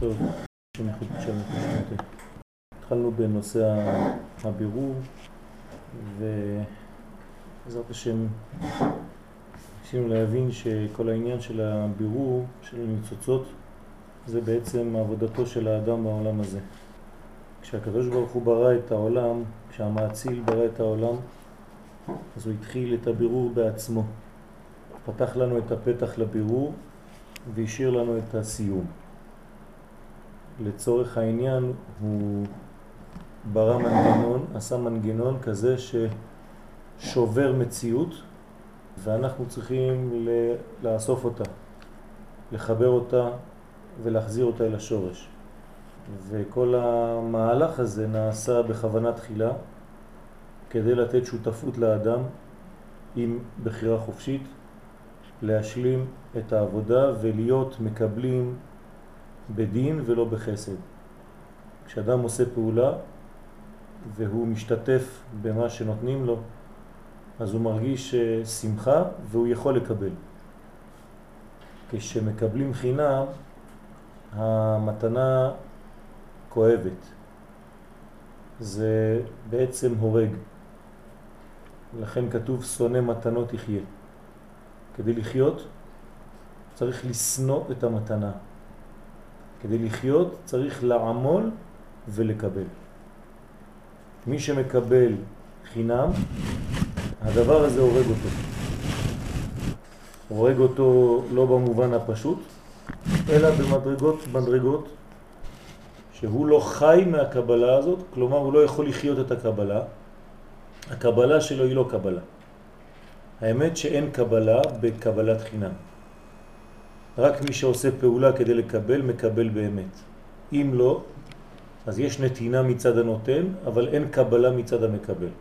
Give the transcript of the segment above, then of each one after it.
טוב, התחלנו בנושא הבירור ובעזרת השם ניסינו להבין שכל העניין של הבירור של הניצוצות זה בעצם עבודתו של האדם בעולם הזה. כשהקדוש ברוך הוא ברא את העולם, כשהמעציל ברא את העולם, אז הוא התחיל את הבירור בעצמו. פתח לנו את הפתח לבירור והשאיר לנו את הסיום. לצורך העניין הוא ברא מנגנון, עשה מנגנון כזה ששובר מציאות ואנחנו צריכים לאסוף אותה, לחבר אותה ולהחזיר אותה אל השורש. וכל המהלך הזה נעשה בכוונה תחילה כדי לתת שותפות לאדם עם בחירה חופשית, להשלים את העבודה ולהיות מקבלים בדין ולא בחסד. כשאדם עושה פעולה והוא משתתף במה שנותנים לו, אז הוא מרגיש שמחה והוא יכול לקבל. כשמקבלים חינם, המתנה כואבת. זה בעצם הורג. לכן כתוב שונא מתנות יחיה. כדי לחיות צריך לסנוע את המתנה. כדי לחיות צריך לעמול ולקבל. מי שמקבל חינם, הדבר הזה הורג אותו. הורג אותו לא במובן הפשוט, אלא במדרגות מדרגות שהוא לא חי מהקבלה הזאת, כלומר הוא לא יכול לחיות את הקבלה, הקבלה שלו היא לא קבלה. האמת שאין קבלה בקבלת חינם. רק מי שעושה פעולה כדי לקבל, מקבל באמת. אם לא, אז יש נתינה מצד הנותן, אבל אין קבלה מצד המקבל.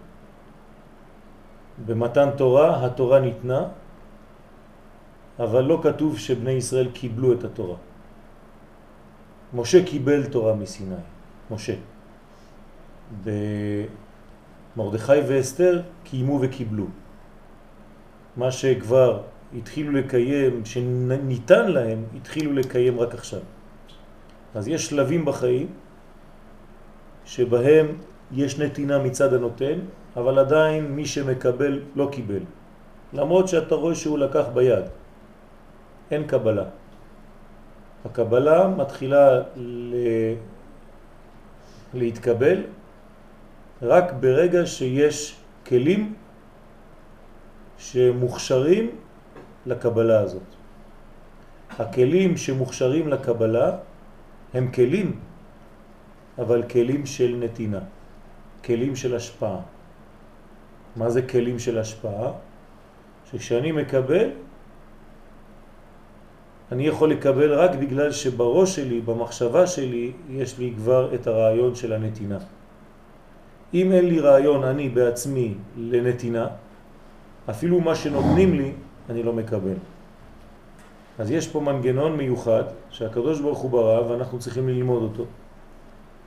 במתן תורה, התורה ניתנה, אבל לא כתוב שבני ישראל קיבלו את התורה. משה קיבל תורה מסיני, משה. במרדכי ואסתר קיימו וקיבלו. מה שכבר התחילו לקיים, שניתן להם, התחילו לקיים רק עכשיו. אז יש שלבים בחיים שבהם יש נתינה מצד הנותן, אבל עדיין מי שמקבל לא קיבל. למרות שאתה רואה שהוא לקח ביד. אין קבלה. הקבלה מתחילה ל... להתקבל רק ברגע שיש כלים שמוכשרים לקבלה הזאת. הכלים שמוכשרים לקבלה הם כלים, אבל כלים של נתינה, כלים של השפעה. מה זה כלים של השפעה? שכשאני מקבל, אני יכול לקבל רק בגלל שבראש שלי, במחשבה שלי, יש לי כבר את הרעיון של הנתינה. אם אין לי רעיון אני בעצמי לנתינה, אפילו מה שנותנים לי, אני לא מקבל. אז יש פה מנגנון מיוחד שהקדוש ברוך הוא ברא ואנחנו צריכים ללמוד אותו,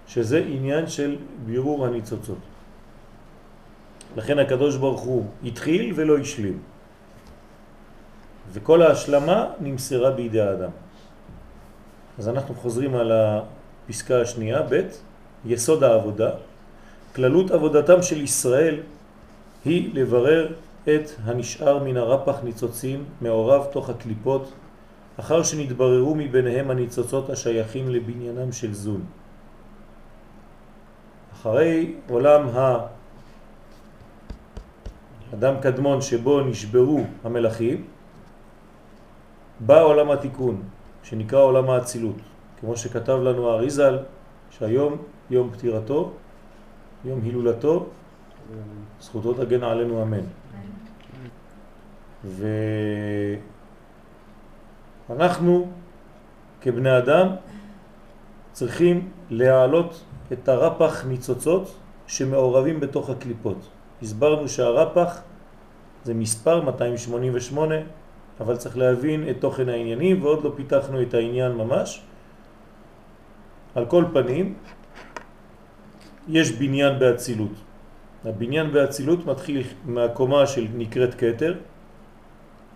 שזה עניין של בירור הניצוצות. לכן הקדוש ברוך הוא התחיל ולא השלים. וכל ההשלמה נמסרה בידי האדם. אז אנחנו חוזרים על הפסקה השנייה, ב', יסוד העבודה. כללות עבודתם של ישראל היא לברר את הנשאר מן הרפח ניצוצים מעורב תוך הקליפות, אחר שנתבררו מביניהם הניצוצות השייכים לבניינם של זון. אחרי עולם האדם קדמון שבו נשברו המלאכים, בא עולם התיקון, שנקרא עולם האצילות, כמו שכתב לנו אריזל, שהיום יום פטירתו, יום הילולתו, זכותו תגן עלינו אמן. ואנחנו כבני אדם צריכים להעלות את הרפח ניצוצות שמעורבים בתוך הקליפות. הסברנו שהרפח זה מספר 288 אבל צריך להבין את תוכן העניינים ועוד לא פיתחנו את העניין ממש. על כל פנים, יש בניין באצילות. הבניין באצילות מתחיל מהקומה של נקראת קטר,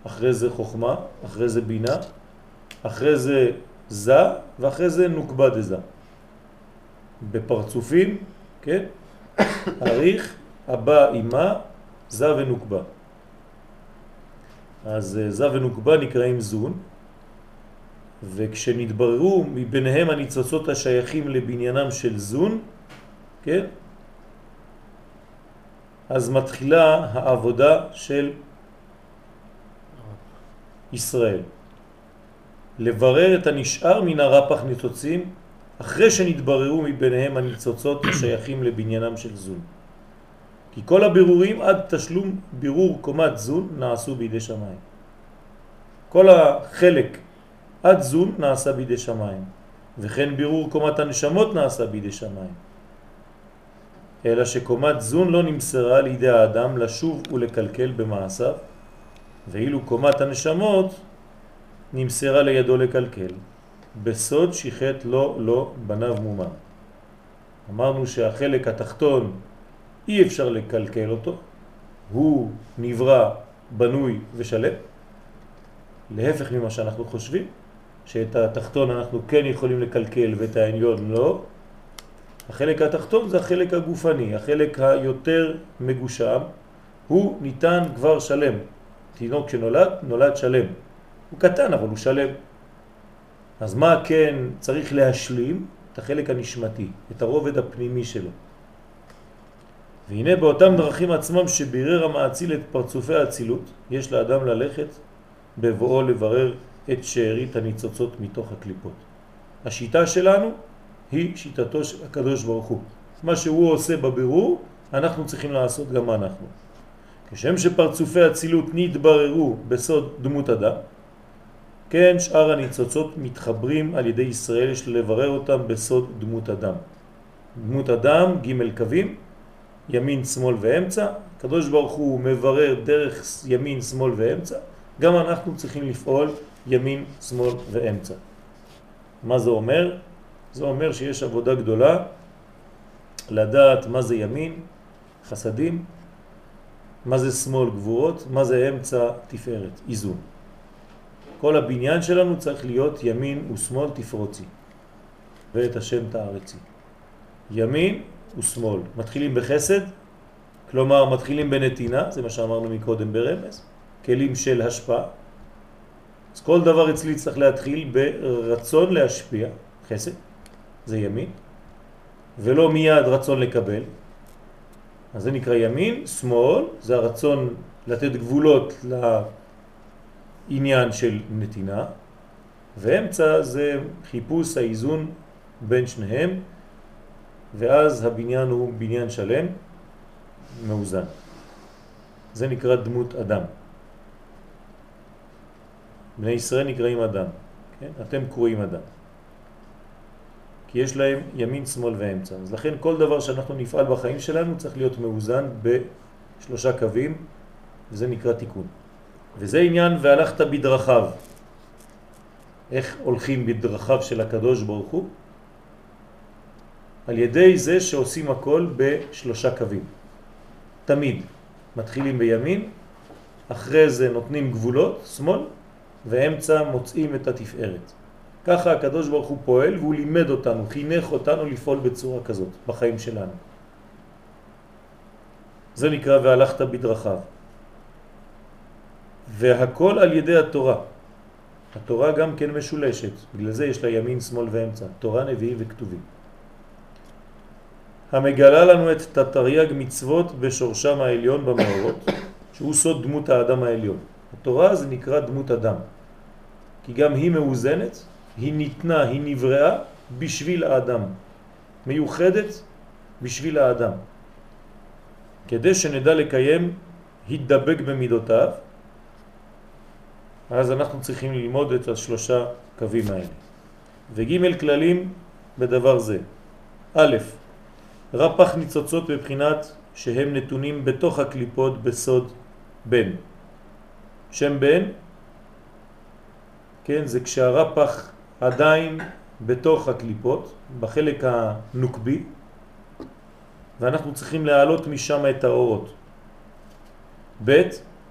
אחרי זה חוכמה, אחרי זה בינה, אחרי זה זה, ואחרי זה נוקבה דזה. בפרצופים, כן? אריך, הבא אימה, זה ונוקבה. אז אה, זה ונוקבה נקראים זון, וכשנתבררו מביניהם הניצוצות השייכים לבניינם של זון, כן? אז מתחילה העבודה של ישראל. לברר את הנשאר מן הרפח ניצוצים אחרי שנתבררו מביניהם הניצוצות השייכים לבניינם של זון. כי כל הבירורים עד תשלום בירור קומת זון נעשו בידי שמיים. כל החלק עד זון נעשה בידי שמיים, וכן בירור קומת הנשמות נעשה בידי שמיים. אלא שקומת זון לא נמסרה לידי האדם לשוב ולקלקל במעשיו, ואילו קומת הנשמות נמסרה לידו לקלקל. בסוד שיחת לו לא בניו מומה. אמרנו שהחלק התחתון אי אפשר לקלקל אותו, הוא נברא, בנוי ושלם, להפך ממה שאנחנו חושבים, שאת התחתון אנחנו כן יכולים לקלקל ואת העליון לא. החלק התחתון זה החלק הגופני, החלק היותר מגושם, הוא ניתן כבר שלם. תינוק שנולד, נולד שלם. הוא קטן אבל הוא שלם. אז מה כן צריך להשלים? את החלק הנשמתי, את הרובד הפנימי שלו. והנה באותם דרכים עצמם שבירר המעציל את פרצופי האצילות, יש לאדם ללכת בבואו לברר את שארית הניצוצות מתוך הקליפות. השיטה שלנו היא שיטתו של הקדוש ברוך הוא. מה שהוא עושה בבירור, אנחנו צריכים לעשות גם אנחנו. כשם שפרצופי הצילות נתבררו בסוד דמות אדם, כן שאר הניצוצות מתחברים על ידי ישראל, יש לברר אותם בסוד דמות אדם. דמות אדם, ג' קווים, ימין, שמאל ואמצע, הקדוש ברוך הוא מברר דרך ימין, שמאל ואמצע, גם אנחנו צריכים לפעול ימין, שמאל ואמצע. מה זה אומר? זה אומר שיש עבודה גדולה לדעת מה זה ימין, חסדים, מה זה שמאל, גבורות, מה זה אמצע, תפארת, איזון. כל הבניין שלנו צריך להיות ימין ושמאל תפרוצי, ואת השם תארצי. ימין ושמאל. מתחילים בחסד, כלומר מתחילים בנתינה, זה מה שאמרנו מקודם ברמז, כלים של השפעה. אז כל דבר אצלי צריך להתחיל ברצון להשפיע, חסד, זה ימין, ולא מיד רצון לקבל. אז זה נקרא ימין, שמאל, זה הרצון לתת גבולות לעניין של נתינה, ואמצע זה חיפוש האיזון בין שניהם, ואז הבניין הוא בניין שלם, מאוזן. זה נקרא דמות אדם. בני ישראל נקראים אדם, כן? אתם קרואים אדם. כי יש להם ימין, שמאל ואמצע. אז לכן כל דבר שאנחנו נפעל בחיים שלנו צריך להיות מאוזן בשלושה קווים, וזה נקרא תיקון. וזה עניין והלכת בדרכיו. איך הולכים בדרכיו של הקדוש ברוך הוא? על ידי זה שעושים הכל בשלושה קווים. תמיד מתחילים בימין, אחרי זה נותנים גבולות, שמאל, ואמצע מוצאים את התפארת. ככה הקדוש ברוך הוא פועל והוא לימד אותנו, חינך אותנו לפעול בצורה כזאת בחיים שלנו. זה נקרא והלכת בדרכיו. והכל על ידי התורה. התורה גם כן משולשת, בגלל זה יש לה ימין, שמאל ואמצע, תורה, נביאים וכתובים. המגלה לנו את תתרי"ג מצוות בשורשם העליון במאורות, שהוא סוד דמות האדם העליון. התורה זה נקרא דמות אדם, כי גם היא מאוזנת, היא ניתנה, היא נבראה בשביל האדם, מיוחדת בשביל האדם, כדי שנדע לקיים התדבק במידותיו, אז אנחנו צריכים ללמוד את השלושה קווים האלה. וג' כללים בדבר זה. א', רפח ניצוצות בבחינת שהם נתונים בתוך הקליפות בסוד בן. שם בן, כן, זה כשהרפח עדיין בתוך הקליפות, בחלק הנוקבי, ואנחנו צריכים להעלות משם את האורות. ב'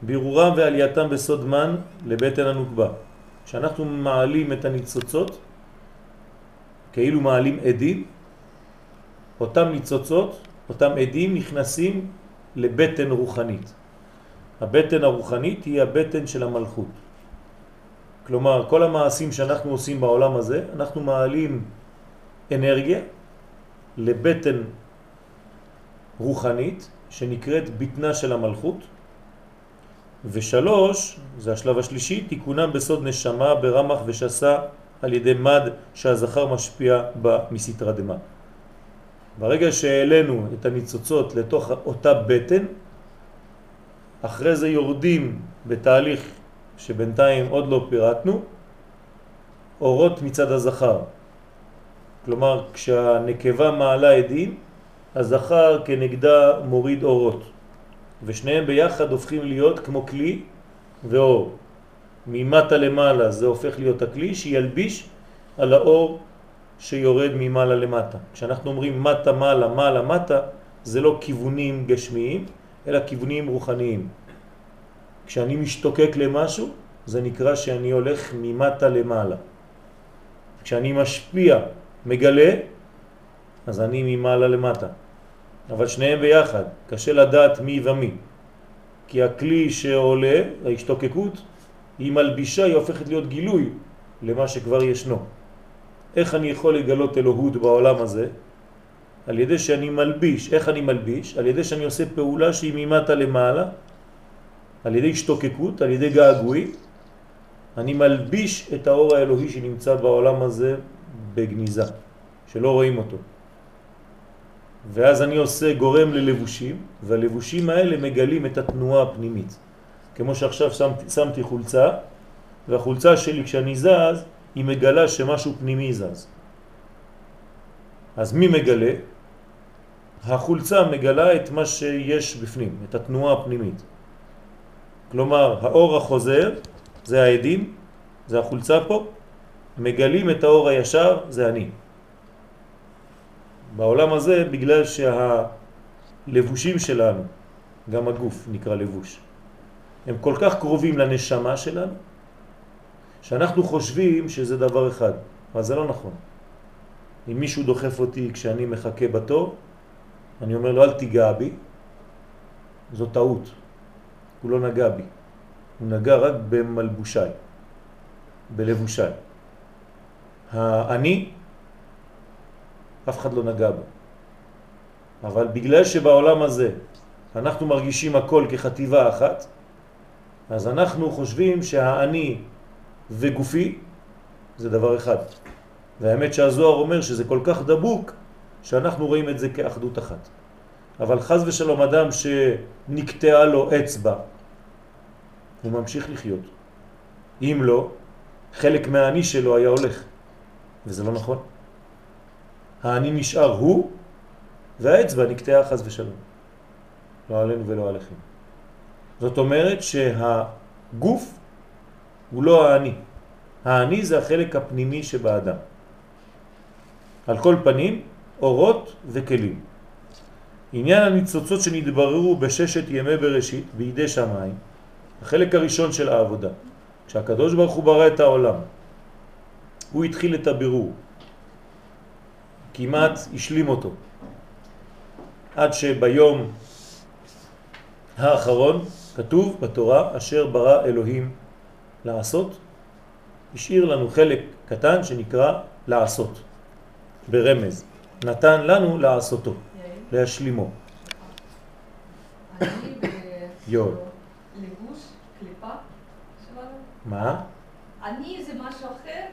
בירורם ועלייתם בסוד מן לבטן הנוקבה. כשאנחנו מעלים את הניצוצות, כאילו מעלים עדים, אותם ניצוצות, אותם עדים נכנסים לבטן רוחנית. הבטן הרוחנית היא הבטן של המלכות. כלומר, כל המעשים שאנחנו עושים בעולם הזה, אנחנו מעלים אנרגיה לבטן רוחנית שנקראת בטנה של המלכות, ושלוש, זה השלב השלישי, תיקונם בסוד נשמה ברמח ושסה על ידי מד שהזכר משפיע בה מסתרה דמה. ברגע שהעלינו את הניצוצות לתוך אותה בטן, אחרי זה יורדים בתהליך שבינתיים עוד לא פירטנו, אורות מצד הזכר. כלומר, כשהנקבה מעלה עדים, הזכר כנגדה מוריד אורות, ושניהם ביחד הופכים להיות כמו כלי ואור. ממטה למעלה זה הופך להיות הכלי שילביש על האור שיורד ממעלה למטה. כשאנחנו אומרים מטה מעלה, מעלה מטה, זה לא כיוונים גשמיים, אלא כיוונים רוחניים. כשאני משתוקק למשהו, זה נקרא שאני הולך ממטה למעלה. כשאני משפיע, מגלה, אז אני ממעלה למטה. אבל שניהם ביחד, קשה לדעת מי ומי. כי הכלי שעולה, ההשתוקקות, היא מלבישה, היא הופכת להיות גילוי למה שכבר ישנו. איך אני יכול לגלות אלוהות בעולם הזה? על ידי שאני מלביש. איך אני מלביש? על ידי שאני עושה פעולה שהיא ממטה למעלה, על ידי השתוקקות, על ידי געגועי, אני מלביש את האור האלוהי שנמצא בעולם הזה בגניזה, שלא רואים אותו. ואז אני עושה גורם ללבושים, והלבושים האלה מגלים את התנועה הפנימית. כמו שעכשיו שמתי, שמתי חולצה, והחולצה שלי כשאני זז, היא מגלה שמשהו פנימי זז. אז מי מגלה? החולצה מגלה את מה שיש בפנים, את התנועה הפנימית. כלומר, האור החוזר, זה העדים, זה החולצה פה, מגלים את האור הישר, זה אני. בעולם הזה, בגלל שהלבושים שלנו, גם הגוף נקרא לבוש, הם כל כך קרובים לנשמה שלנו, שאנחנו חושבים שזה דבר אחד, אבל זה לא נכון. אם מישהו דוחף אותי כשאני מחכה בתור, אני אומר לו אל תיגע בי, זו טעות. הוא לא נגע בי, הוא נגע רק במלבושיי, בלבושיי. האני, אף אחד לא נגע בו. אבל בגלל שבעולם הזה אנחנו מרגישים הכל כחטיבה אחת, אז אנחנו חושבים שהאני וגופי זה דבר אחד. והאמת שהזוהר אומר שזה כל כך דבוק שאנחנו רואים את זה כאחדות אחת. אבל חז ושלום אדם שנקטעה לו אצבע, הוא ממשיך לחיות. אם לא, חלק מהאני שלו היה הולך, וזה לא נכון. האני נשאר הוא, והאצבע נקטעה חז ושלום. לא עלינו ולא עליכם. זאת אומרת שהגוף הוא לא האני. האני זה החלק הפנימי שבאדם. על כל פנים, אורות וכלים. עניין הניצוצות שנתבררו בששת ימי בראשית בידי שמיים, החלק הראשון של העבודה, כשהקדוש ברוך הוא ברא את העולם, הוא התחיל את הבירור, כמעט השלים אותו, עד שביום האחרון כתוב בתורה אשר ברא אלוהים לעשות, השאיר לנו חלק קטן שנקרא לעשות, ברמז, נתן לנו לעשותו, להשלימו. יואל. מה? אני זה משהו אחר,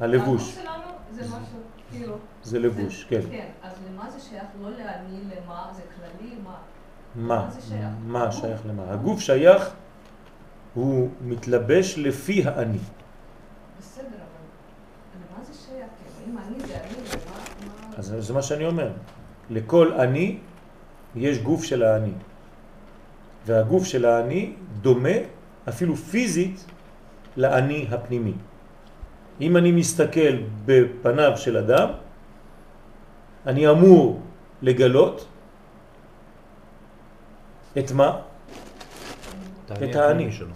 הלבוש. הגוף שלנו זה משהו, כאילו. זה לבוש, כן. כן, אז למה זה שייך? לא לאני, למה? זה כללי? מה? מה? שייך? מה שייך למה? הגוף שייך, הוא מתלבש לפי האני. בסדר, אבל למה זה שייך? אם אני זה אני, למה? אז זה מה שאני אומר. לכל אני יש גוף של האני. והגוף של האני דומה אפילו פיזית לאני הפנימי. אם אני מסתכל בפניו של אדם, אני אמור לגלות את מה? את האני. שלו.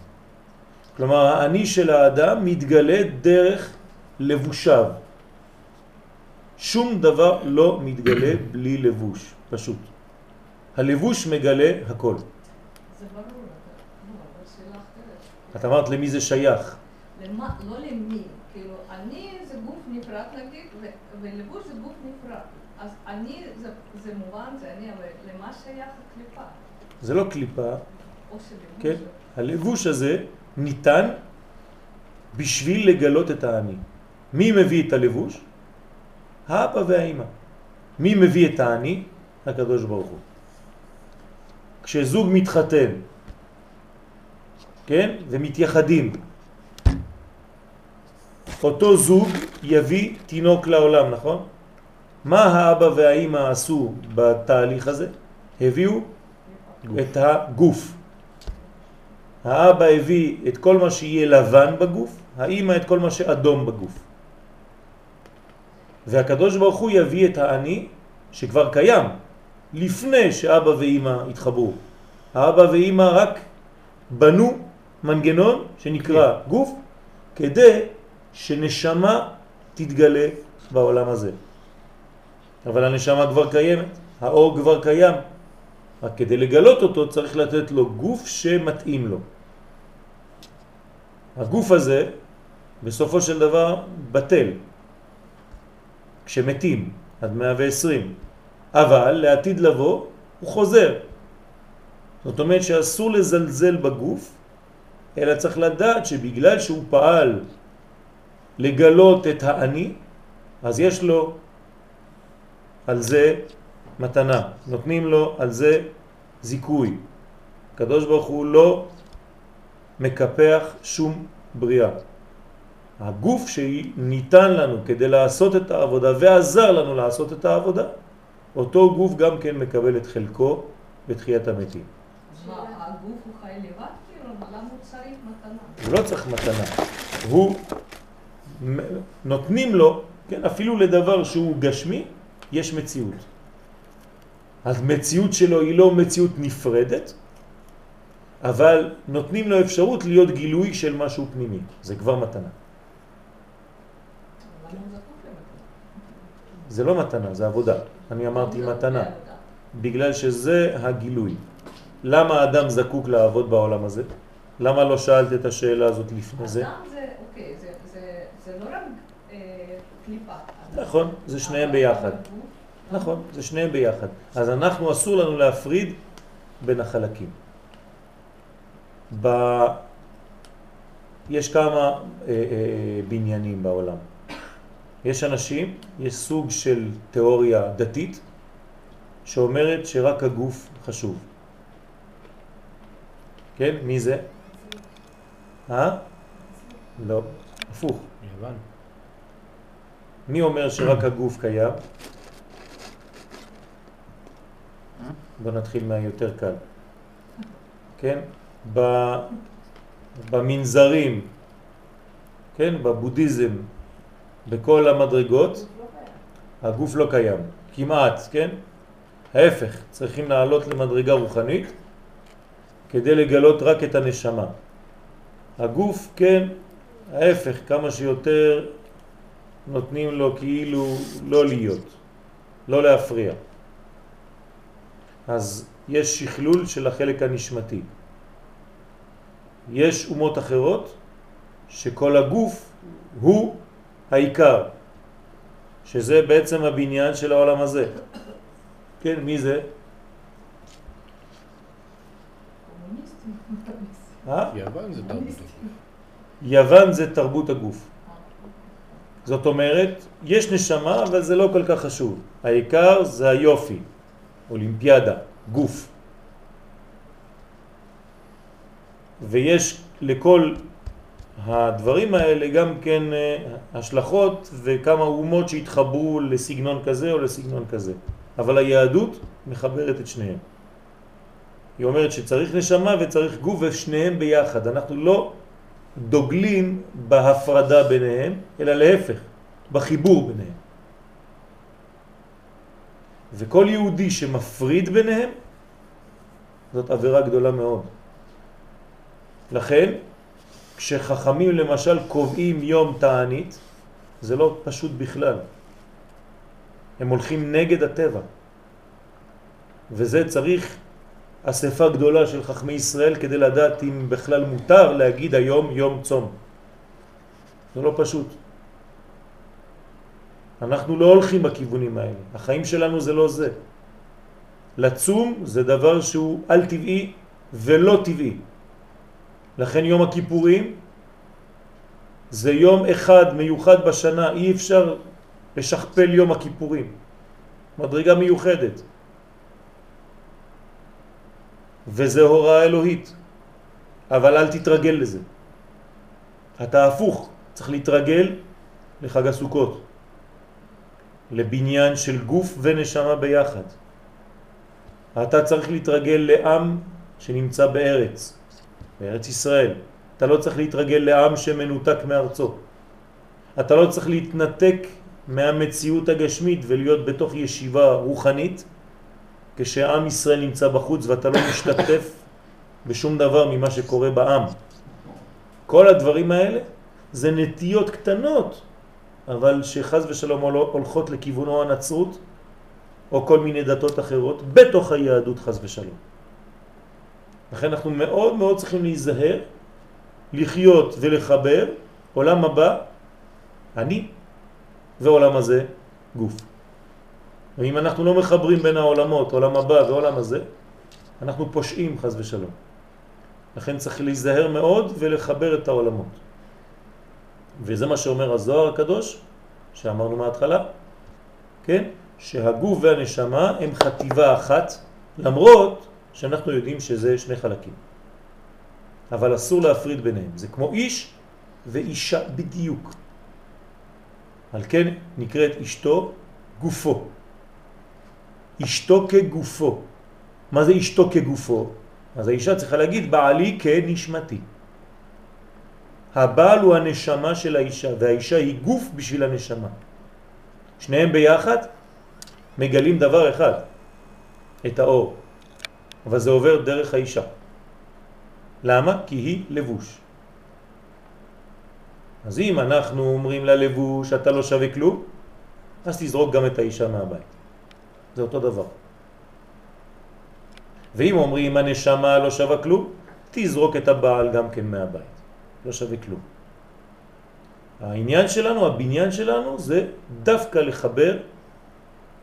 כלומר, האני של האדם מתגלה דרך לבושיו, שום דבר לא מתגלה בלי לבוש, פשוט. הלבוש מגלה הכל. זה ברור, אבל- לא, אבל שאלה אחרת. את אמרת למי זה שייך. למה, לא למי, כאילו, אני זה גוף נפרד נגיד, ולבוש זה גוף נפרד. אז אני, זה, זה מובן, זה אני, אבל למה שייך הקליפה? זה לא קליפה, או שלבוש? כן. הלבוש הזה ניתן בשביל לגלות את האני. מי מביא את הלבוש? האבא והאימא. מי מביא את האני? הקדוש ברוך הוא. כשזוג מתחתן, כן, ומתייחדים, אותו זוג יביא תינוק לעולם, נכון? מה האבא והאימא עשו בתהליך הזה? הביאו גוף. את הגוף. האבא הביא את כל מה שיהיה לבן בגוף, האימא את כל מה שאדום בגוף. והקדוש ברוך הוא יביא את האני שכבר קיים לפני שאבא ואימא התחברו. האבא ואימא רק בנו מנגנון שנקרא גוף כדי שנשמה תתגלה בעולם הזה. אבל הנשמה כבר קיימת, האור כבר קיים, רק כדי לגלות אותו צריך לתת לו גוף שמתאים לו. הגוף הזה בסופו של דבר בטל כשמתים עד 120, אבל לעתיד לבוא הוא חוזר. זאת אומרת שאסור לזלזל בגוף, אלא צריך לדעת שבגלל שהוא פעל לגלות את האני, אז יש לו על זה מתנה, נותנים לו על זה זיכוי. הקדוש ברוך הוא לא מקפח שום בריאה. הגוף שניתן לנו כדי לעשות את העבודה ועזר לנו לעשות את העבודה, אותו גוף גם כן מקבל את חלקו בתחיית המתים. הגוף הוא חי לבד? כאילו, למה הוא צריך מתנה? הוא לא צריך מתנה, הוא נותנים לו, כן, אפילו לדבר שהוא גשמי, יש מציאות. אז מציאות שלו היא לא מציאות נפרדת, אבל נותנים לו אפשרות להיות גילוי של משהו פנימי, זה כבר מתנה. זה לא מתנה, זה עבודה. אני אמרתי מתנה. בגלל שזה הגילוי. למה האדם זקוק לעבוד בעולם הזה? למה לא שאלת את השאלה הזאת לפני זה? אדם זה, אוקיי, זה, זה, זה לא רק אה, קליפה. נכון, זה שניהם ביחד. גוף, נכון, זה שניהם ביחד. אז אנחנו אסור לנו להפריד בין החלקים. ב... יש כמה אה, אה, בניינים בעולם. יש אנשים, יש סוג של תיאוריה דתית שאומרת שרק הגוף חשוב. כן? מי זה? אה? לא, הפוך. יוון. מי אומר שרק הגוף קיים? בוא נתחיל מהיותר קל. כן? ב... במנזרים, כן? בבודהיזם, בכל המדרגות, הגוף לא קיים. כמעט, כן? ההפך, צריכים לעלות למדרגה רוחנית כדי לגלות רק את הנשמה. הגוף, כן, ההפך, כמה שיותר נותנים לו כאילו לא להיות, לא להפריע. אז יש שכלול של החלק הנשמתי. יש אומות אחרות שכל הגוף הוא העיקר, שזה בעצם הבניין של העולם הזה. כן, מי זה? קומוניסטים. אה? יוון זה תרבות הגוף. יוון זה תרבות הגוף. זאת אומרת, יש נשמה, אבל זה לא כל כך חשוב. העיקר זה היופי, אולימפיאדה, גוף. ויש לכל הדברים האלה גם כן אה, השלכות וכמה אומות שהתחברו לסגנון כזה או לסגנון כזה. אבל היהדות מחברת את שניהם. היא אומרת שצריך נשמה וצריך גוף ושניהם ביחד. אנחנו לא דוגלים בהפרדה ביניהם, אלא להפך, בחיבור ביניהם. וכל יהודי שמפריד ביניהם, זאת עבירה גדולה מאוד. לכן, כשחכמים למשל קובעים יום תענית, זה לא פשוט בכלל. הם הולכים נגד הטבע. וזה צריך אספה גדולה של חכמי ישראל כדי לדעת אם בכלל מותר להגיד היום יום צום. זה לא פשוט. אנחנו לא הולכים בכיוונים האלה. החיים שלנו זה לא זה. לצום זה דבר שהוא על טבעי ולא טבעי. לכן יום הכיפורים זה יום אחד מיוחד בשנה, אי אפשר לשכפל יום הכיפורים. מדרגה מיוחדת. וזה הוראה אלוהית, אבל אל תתרגל לזה. אתה הפוך, צריך להתרגל לחג הסוכות, לבניין של גוף ונשמה ביחד. אתה צריך להתרגל לעם שנמצא בארץ, בארץ ישראל. אתה לא צריך להתרגל לעם שמנותק מארצו. אתה לא צריך להתנתק מהמציאות הגשמית ולהיות בתוך ישיבה רוחנית כשעם ישראל נמצא בחוץ ואתה לא משתתף בשום דבר ממה שקורה בעם. כל הדברים האלה זה נטיות קטנות, אבל שחז ושלום הולכות לכיוונו הנצרות או כל מיני דתות אחרות בתוך היהדות חז ושלום. לכן אנחנו מאוד מאוד צריכים להיזהר, לחיות ולחבר עולם הבא, אני, ועולם הזה, גוף. ואם אנחנו לא מחברים בין העולמות, עולם הבא ועולם הזה, אנחנו פושעים חז ושלום. לכן צריך להיזהר מאוד ולחבר את העולמות. וזה מה שאומר הזוהר הקדוש, שאמרנו מההתחלה, כן? שהגוף והנשמה הם חטיבה אחת, למרות שאנחנו יודעים שזה שני חלקים. אבל אסור להפריד ביניהם. זה כמו איש ואישה בדיוק. על כן נקראת אשתו גופו. אשתו כגופו. מה זה אשתו כגופו? אז האישה צריכה להגיד בעלי כנשמתי. הבעל הוא הנשמה של האישה והאישה היא גוף בשביל הנשמה. שניהם ביחד מגלים דבר אחד, את האור, אבל זה עובר דרך האישה. למה? כי היא לבוש. אז אם אנחנו אומרים ללבוש אתה לא שווה כלום, אז תזרוק גם את האישה מהבית. זה אותו דבר. ואם אומרים הנשמה לא שווה כלום, תזרוק את הבעל גם כן מהבית. לא שווה כלום. העניין שלנו, הבניין שלנו, זה דווקא לחבר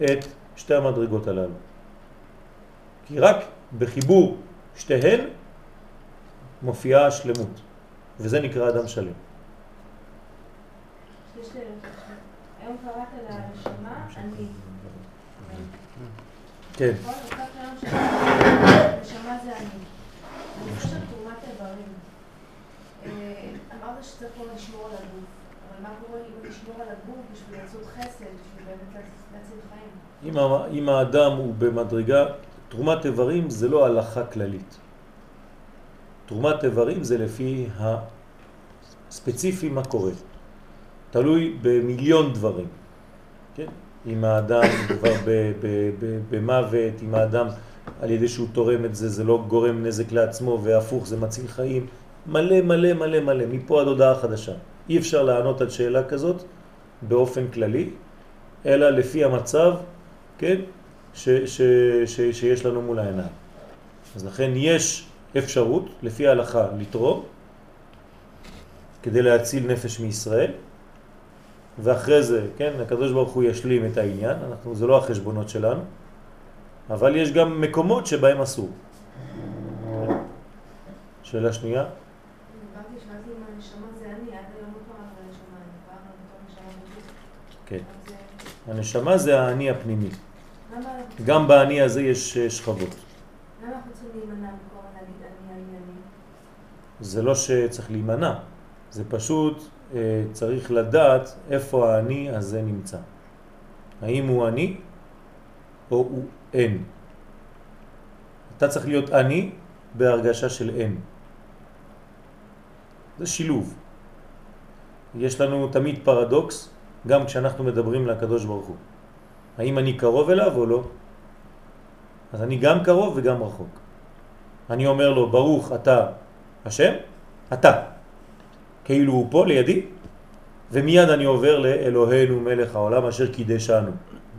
את שתי המדרגות הללו. כי רק בחיבור שתיהן מופיעה השלמות, וזה נקרא אדם שלם. היום קראת לנשמה אני. כן. נשמה זה אני. הנושא של תרומת איברים. אמרת שצריך פה לשמור על הגוף, אבל מה קורה אם לשמור על הגוף בשביל לעשות חסד, בשביל באמת להציל חיים? אם האדם הוא במדרגה, תרומת איברים זה לא הלכה כללית. תרומת איברים זה לפי הספציפי מה קורה. תלוי במיליון דברים. כן? אם האדם כבר במוות, אם האדם על ידי שהוא תורם את זה, זה לא גורם נזק לעצמו, והפוך זה מציל חיים. מלא מלא מלא מלא, מפה עד הודעה חדשה. אי אפשר לענות על שאלה כזאת באופן כללי, אלא לפי המצב, כן, ש, ש, ש, שיש לנו מול העיניים. אז לכן יש אפשרות, לפי ההלכה, לתרום, כדי להציל נפש מישראל, ואחרי זה, כן, הקדוש ברוך הוא ישלים את העניין, אנחנו, זה לא החשבונות שלנו, אבל יש גם מקומות שבהם אסור. שאלה שנייה? כן. הנשמה זה האני הפנימי. גם באני הזה יש שכבות. למה אנחנו צריכים להימנע מכל להגיד אני, אני, אני? זה לא שצריך להימנע, זה פשוט אה, צריך לדעת איפה האני הזה נמצא. האם הוא אני או הוא אין. אתה צריך להיות אני בהרגשה של אין. זה שילוב. יש לנו תמיד פרדוקס, גם כשאנחנו מדברים לקדוש ברוך הוא. האם אני קרוב אליו או לא? אז אני גם קרוב וגם רחוק. אני אומר לו, ברוך אתה השם, אתה. כאילו הוא פה לידי, ומיד אני עובר לאלוהינו מלך העולם אשר קידשנו.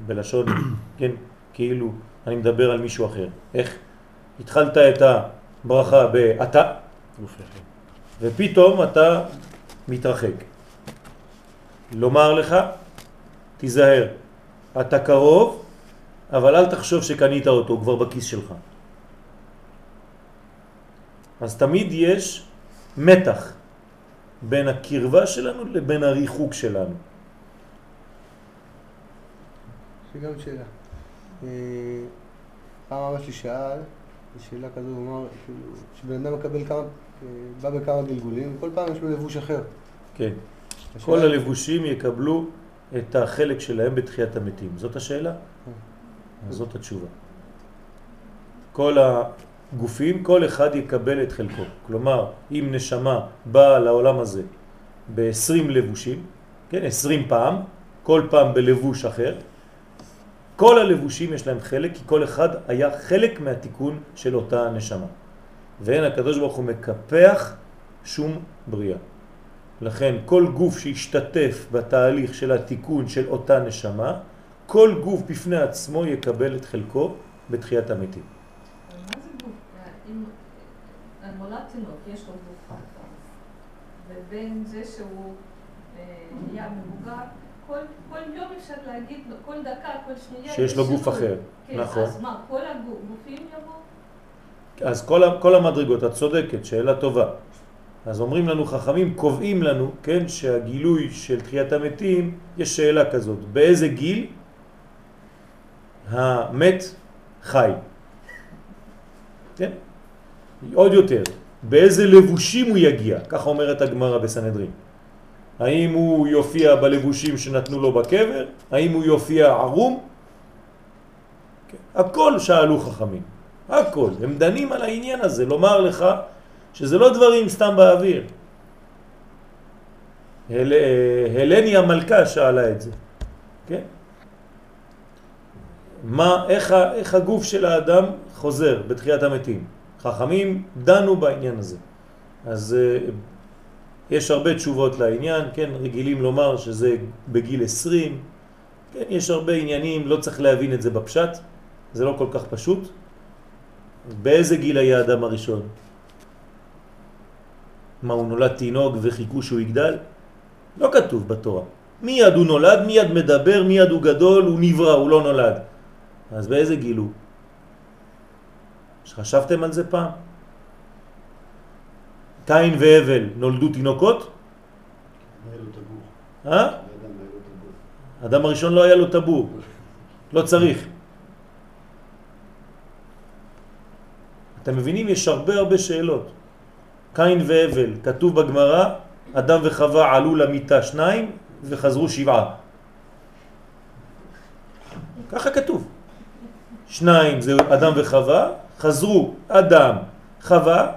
בלשון, כן, כאילו אני מדבר על מישהו אחר. איך התחלת את הברכה ב"אתה". ופתאום אתה מתרחק. לומר לך, תיזהר, אתה קרוב, אבל אל תחשוב שקנית אותו, הוא כבר בכיס שלך. אז תמיד יש מתח בין הקרבה שלנו לבין הריחוק שלנו. יש לי גם שאלה. אה, פעם אבא שלי שאל, שאלה כזו, הוא אמר, כאילו, שבן אדם מקבל כמה, אה, בא בכמה גלגולים, וכל פעם יש לו לבוש אחר. כן. כל הלבושים יקבלו את החלק שלהם בתחיית המתים. זאת השאלה? אז זאת התשובה. כל הגופים, כל אחד יקבל את חלקו. כלומר, אם נשמה באה לעולם הזה ב-20 לבושים, כן, 20 פעם, כל פעם בלבוש אחר, כל הלבושים יש להם חלק, כי כל אחד היה חלק מהתיקון של אותה נשמה. ואין הקדוש ברוך הוא מקפח שום בריאה. לכן כל גוף שהשתתף בתהליך של התיקון של אותה נשמה, כל גוף בפני עצמו יקבל את חלקו בתחיית המתים. אבל מה זה גוף? אה, אם נולד תינוק, יש לו גוף חלקה, ובין זה שהוא אה, נהיה מבוגר, כל, כל יום אפשר להגיד, כל דקה, כל שנייה, שיש לו גוף. אחר, כן, נכון. אז מה, כל הגופים יבואו? אז כל, כל המדרגות, את צודקת, שאלה טובה. אז אומרים לנו חכמים, קובעים לנו, כן, שהגילוי של תחיית המתים, יש שאלה כזאת, באיזה גיל המת חי? עוד יותר, באיזה לבושים הוא יגיע? ככה אומרת הגמרא בסנהדרין. האם הוא יופיע בלבושים שנתנו לו בקבר? האם הוא יופיע ערום? כן. הכל שאלו חכמים. הכל. הם דנים על העניין הזה, לומר לך שזה לא דברים סתם באוויר. הל... הלני המלכה שאלה את זה, כן? מה, איך, איך הגוף של האדם חוזר בתחיית המתים? חכמים דנו בעניין הזה. אז אה, יש הרבה תשובות לעניין, כן, רגילים לומר שזה בגיל 20, כן, יש הרבה עניינים, לא צריך להבין את זה בפשט, זה לא כל כך פשוט. באיזה גיל היה האדם הראשון? מה, הוא נולד תינוק וחיכו שהוא יגדל? לא כתוב בתורה. מיד הוא נולד, מיד מדבר, מיד הוא גדול, הוא נברא, הוא לא נולד. אז באיזה גיל הוא? חשבתם על זה פעם? קין והבל נולדו תינוקות? אה? האדם הראשון לא היה לו טבור, לא צריך. אתם מבינים? יש הרבה הרבה שאלות. קין והבל, כתוב בגמרא, אדם וחווה עלו למיטה שניים וחזרו שבעה. ככה כתוב. שניים זה אדם וחווה, חזרו אדם, חווה,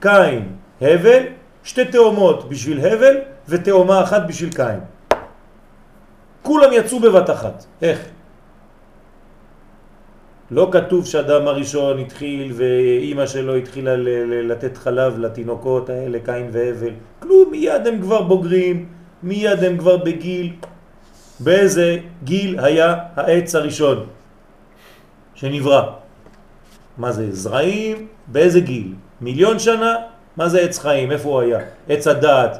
קין, הבל, שתי תאומות בשביל הבל ותאומה אחת בשביל קין. כולם יצאו בבת אחת. איך? לא כתוב שאדם הראשון התחיל ואימא שלו התחילה לתת חלב לתינוקות האלה, קין והבל. כלום, מיד הם כבר בוגרים, מיד הם כבר בגיל. באיזה גיל היה העץ הראשון שנברא? מה זה, זרעים? באיזה גיל? מיליון שנה? מה זה עץ חיים? איפה הוא היה? עץ הדעת.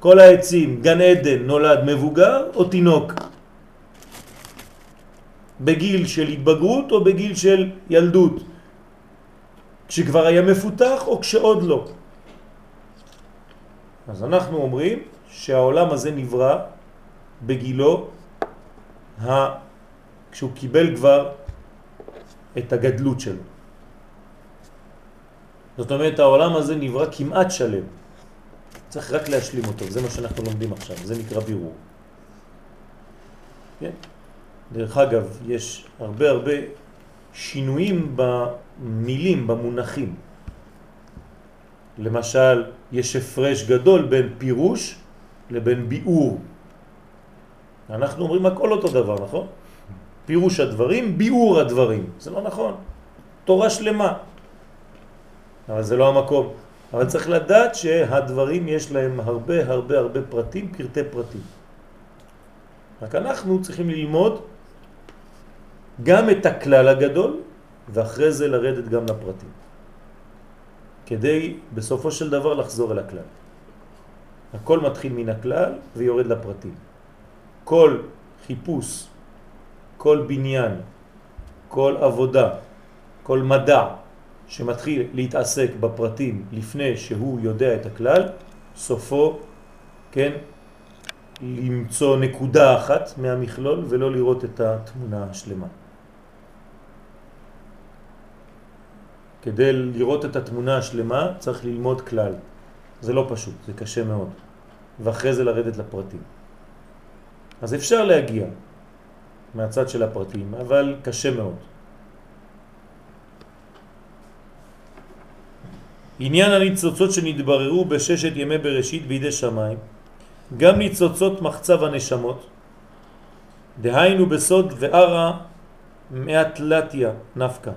כל העצים, גן עדן, נולד מבוגר או תינוק? בגיל של התבגרות או בגיל של ילדות? כשכבר היה מפותח או כשעוד לא? אז אנחנו אומרים שהעולם הזה נברא בגילו, ה... כשהוא קיבל כבר את הגדלות שלו. זאת אומרת, העולם הזה נברא כמעט שלם. צריך רק להשלים אותו, זה מה שאנחנו לומדים עכשיו, זה נקרא בירור. כן? דרך אגב, יש הרבה הרבה שינויים במילים, במונחים. למשל, יש הפרש גדול בין פירוש לבין ביאור. אנחנו אומרים הכל אותו דבר, נכון? פירוש הדברים, ביאור הדברים. זה לא נכון. תורה שלמה. אבל זה לא המקום. אבל צריך לדעת שהדברים יש להם הרבה הרבה הרבה פרטים, פרטי פרטים. רק אנחנו צריכים ללמוד גם את הכלל הגדול, ואחרי זה לרדת גם לפרטים. כדי בסופו של דבר לחזור אל הכלל. הכל מתחיל מן הכלל ויורד לפרטים. כל חיפוש, כל בניין, כל עבודה, כל מדע שמתחיל להתעסק בפרטים לפני שהוא יודע את הכלל, סופו, כן, למצוא נקודה אחת מהמכלול ולא לראות את התמונה השלמה. כדי לראות את התמונה השלמה צריך ללמוד כלל. זה לא פשוט, זה קשה מאוד. ואחרי זה לרדת לפרטים. אז אפשר להגיע מהצד של הפרטים, אבל קשה מאוד. עניין הניצוצות שנתבררו בששת ימי בראשית בידי שמיים, גם ניצוצות מחצב הנשמות, דהיינו בסוד וערה מאטלטיה נפקה,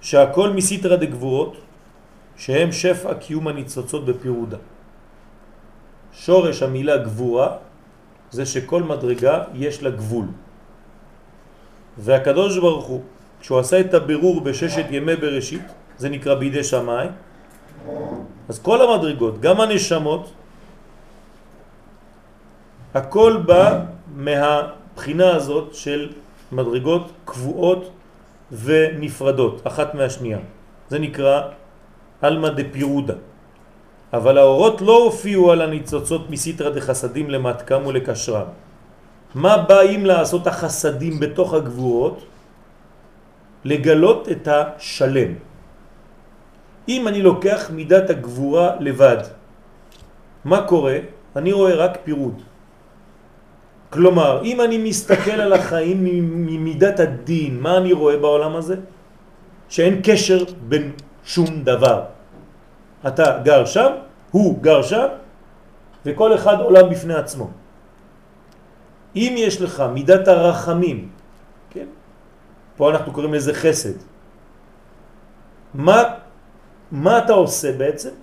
שהכל מסיתרא דגבורות, שהם שפע קיום הניצוצות בפירודה. שורש המילה גבורה זה שכל מדרגה יש לה גבול. והקדוש ברוך הוא, כשהוא עשה את הבירור בששת ימי בראשית, זה נקרא בידי שמיים, אז כל המדרגות, גם הנשמות, הכל בא מהבחינה הזאת של מדרגות קבועות ונפרדות, אחת מהשנייה. זה נקרא אלמא דפירודה. אבל האורות לא הופיעו על הניצוצות מסיטרא דחסדים למתקם ולקשרם. מה באים לעשות החסדים בתוך הגבורות? לגלות את השלם. אם אני לוקח מידת הגבורה לבד, מה קורה? אני רואה רק פירוד. כלומר, אם אני מסתכל על החיים ממידת הדין, מה אני רואה בעולם הזה? שאין קשר בין שום דבר. אתה גר שם, הוא גר שם, וכל אחד עולם בפני עצמו. אם יש לך מידת הרחמים, כן? פה אנחנו קוראים לזה חסד. מה, מה אתה עושה בעצם?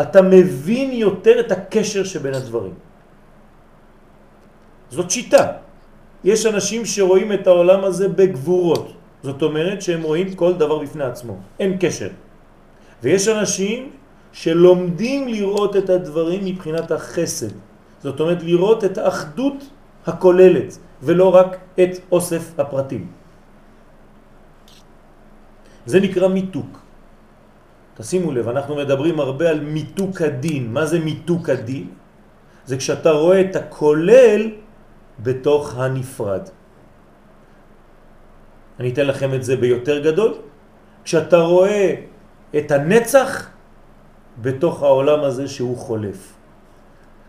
אתה מבין יותר את הקשר שבין הדברים. זאת שיטה. יש אנשים שרואים את העולם הזה בגבורות. זאת אומרת שהם רואים כל דבר בפני עצמו. אין קשר. ויש אנשים שלומדים לראות את הדברים מבחינת החסד. זאת אומרת לראות את האחדות הכוללת ולא רק את אוסף הפרטים. זה נקרא מיתוק. תשימו לב, אנחנו מדברים הרבה על מיתוק הדין. מה זה מיתוק הדין? זה כשאתה רואה את הכולל בתוך הנפרד. אני אתן לכם את זה ביותר גדול. כשאתה רואה את הנצח בתוך העולם הזה שהוא חולף.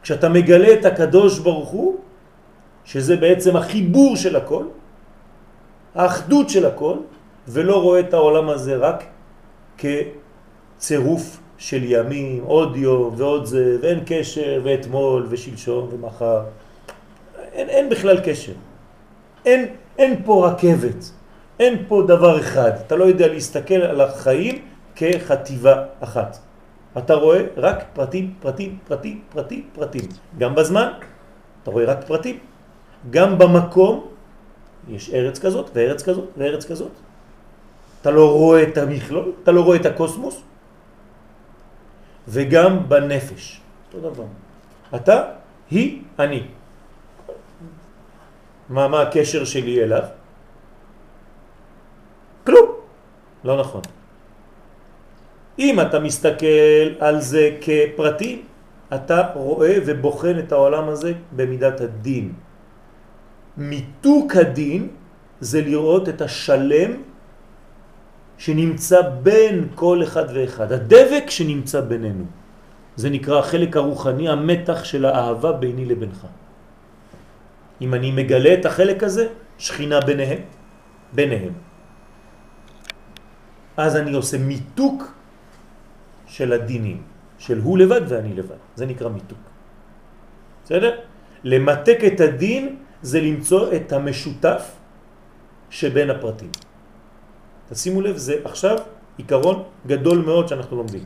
כשאתה מגלה את הקדוש ברוך הוא, שזה בעצם החיבור של הכל, האחדות של הכל, ולא רואה את העולם הזה רק כצירוף של ימים, עוד יום ועוד זה, ואין קשר, ואתמול ושלשום ומחר. אין, אין בכלל קשר. אין, אין פה רכבת, אין פה דבר אחד. אתה לא יודע להסתכל על החיים כחטיבה אחת. אתה רואה רק פרטים, פרטים, פרטים, פרטים, פרטים. גם בזמן, אתה רואה רק פרטים. גם במקום, יש ארץ כזאת וארץ כזאת וארץ כזאת. אתה לא רואה את המכלול, אתה לא רואה את הקוסמוס, וגם בנפש, אותו דבר. אתה, היא, אני. מה, מה הקשר שלי אליו? כלום. לא נכון. אם אתה מסתכל על זה כפרטי, אתה רואה ובוחן את העולם הזה במידת הדין. מיתוק הדין זה לראות את השלם שנמצא בין כל אחד ואחד, הדבק שנמצא בינינו. זה נקרא החלק הרוחני, המתח של האהבה ביני לבינך. אם אני מגלה את החלק הזה, שכינה ביניהם, ביניהם. אז אני עושה מיתוק של הדינים, של הוא לבד ואני לבד. זה נקרא מיתוק. בסדר? למתק את הדין זה למצוא את המשותף שבין הפרטים. תשימו לב, זה עכשיו עיקרון גדול מאוד שאנחנו לומדים.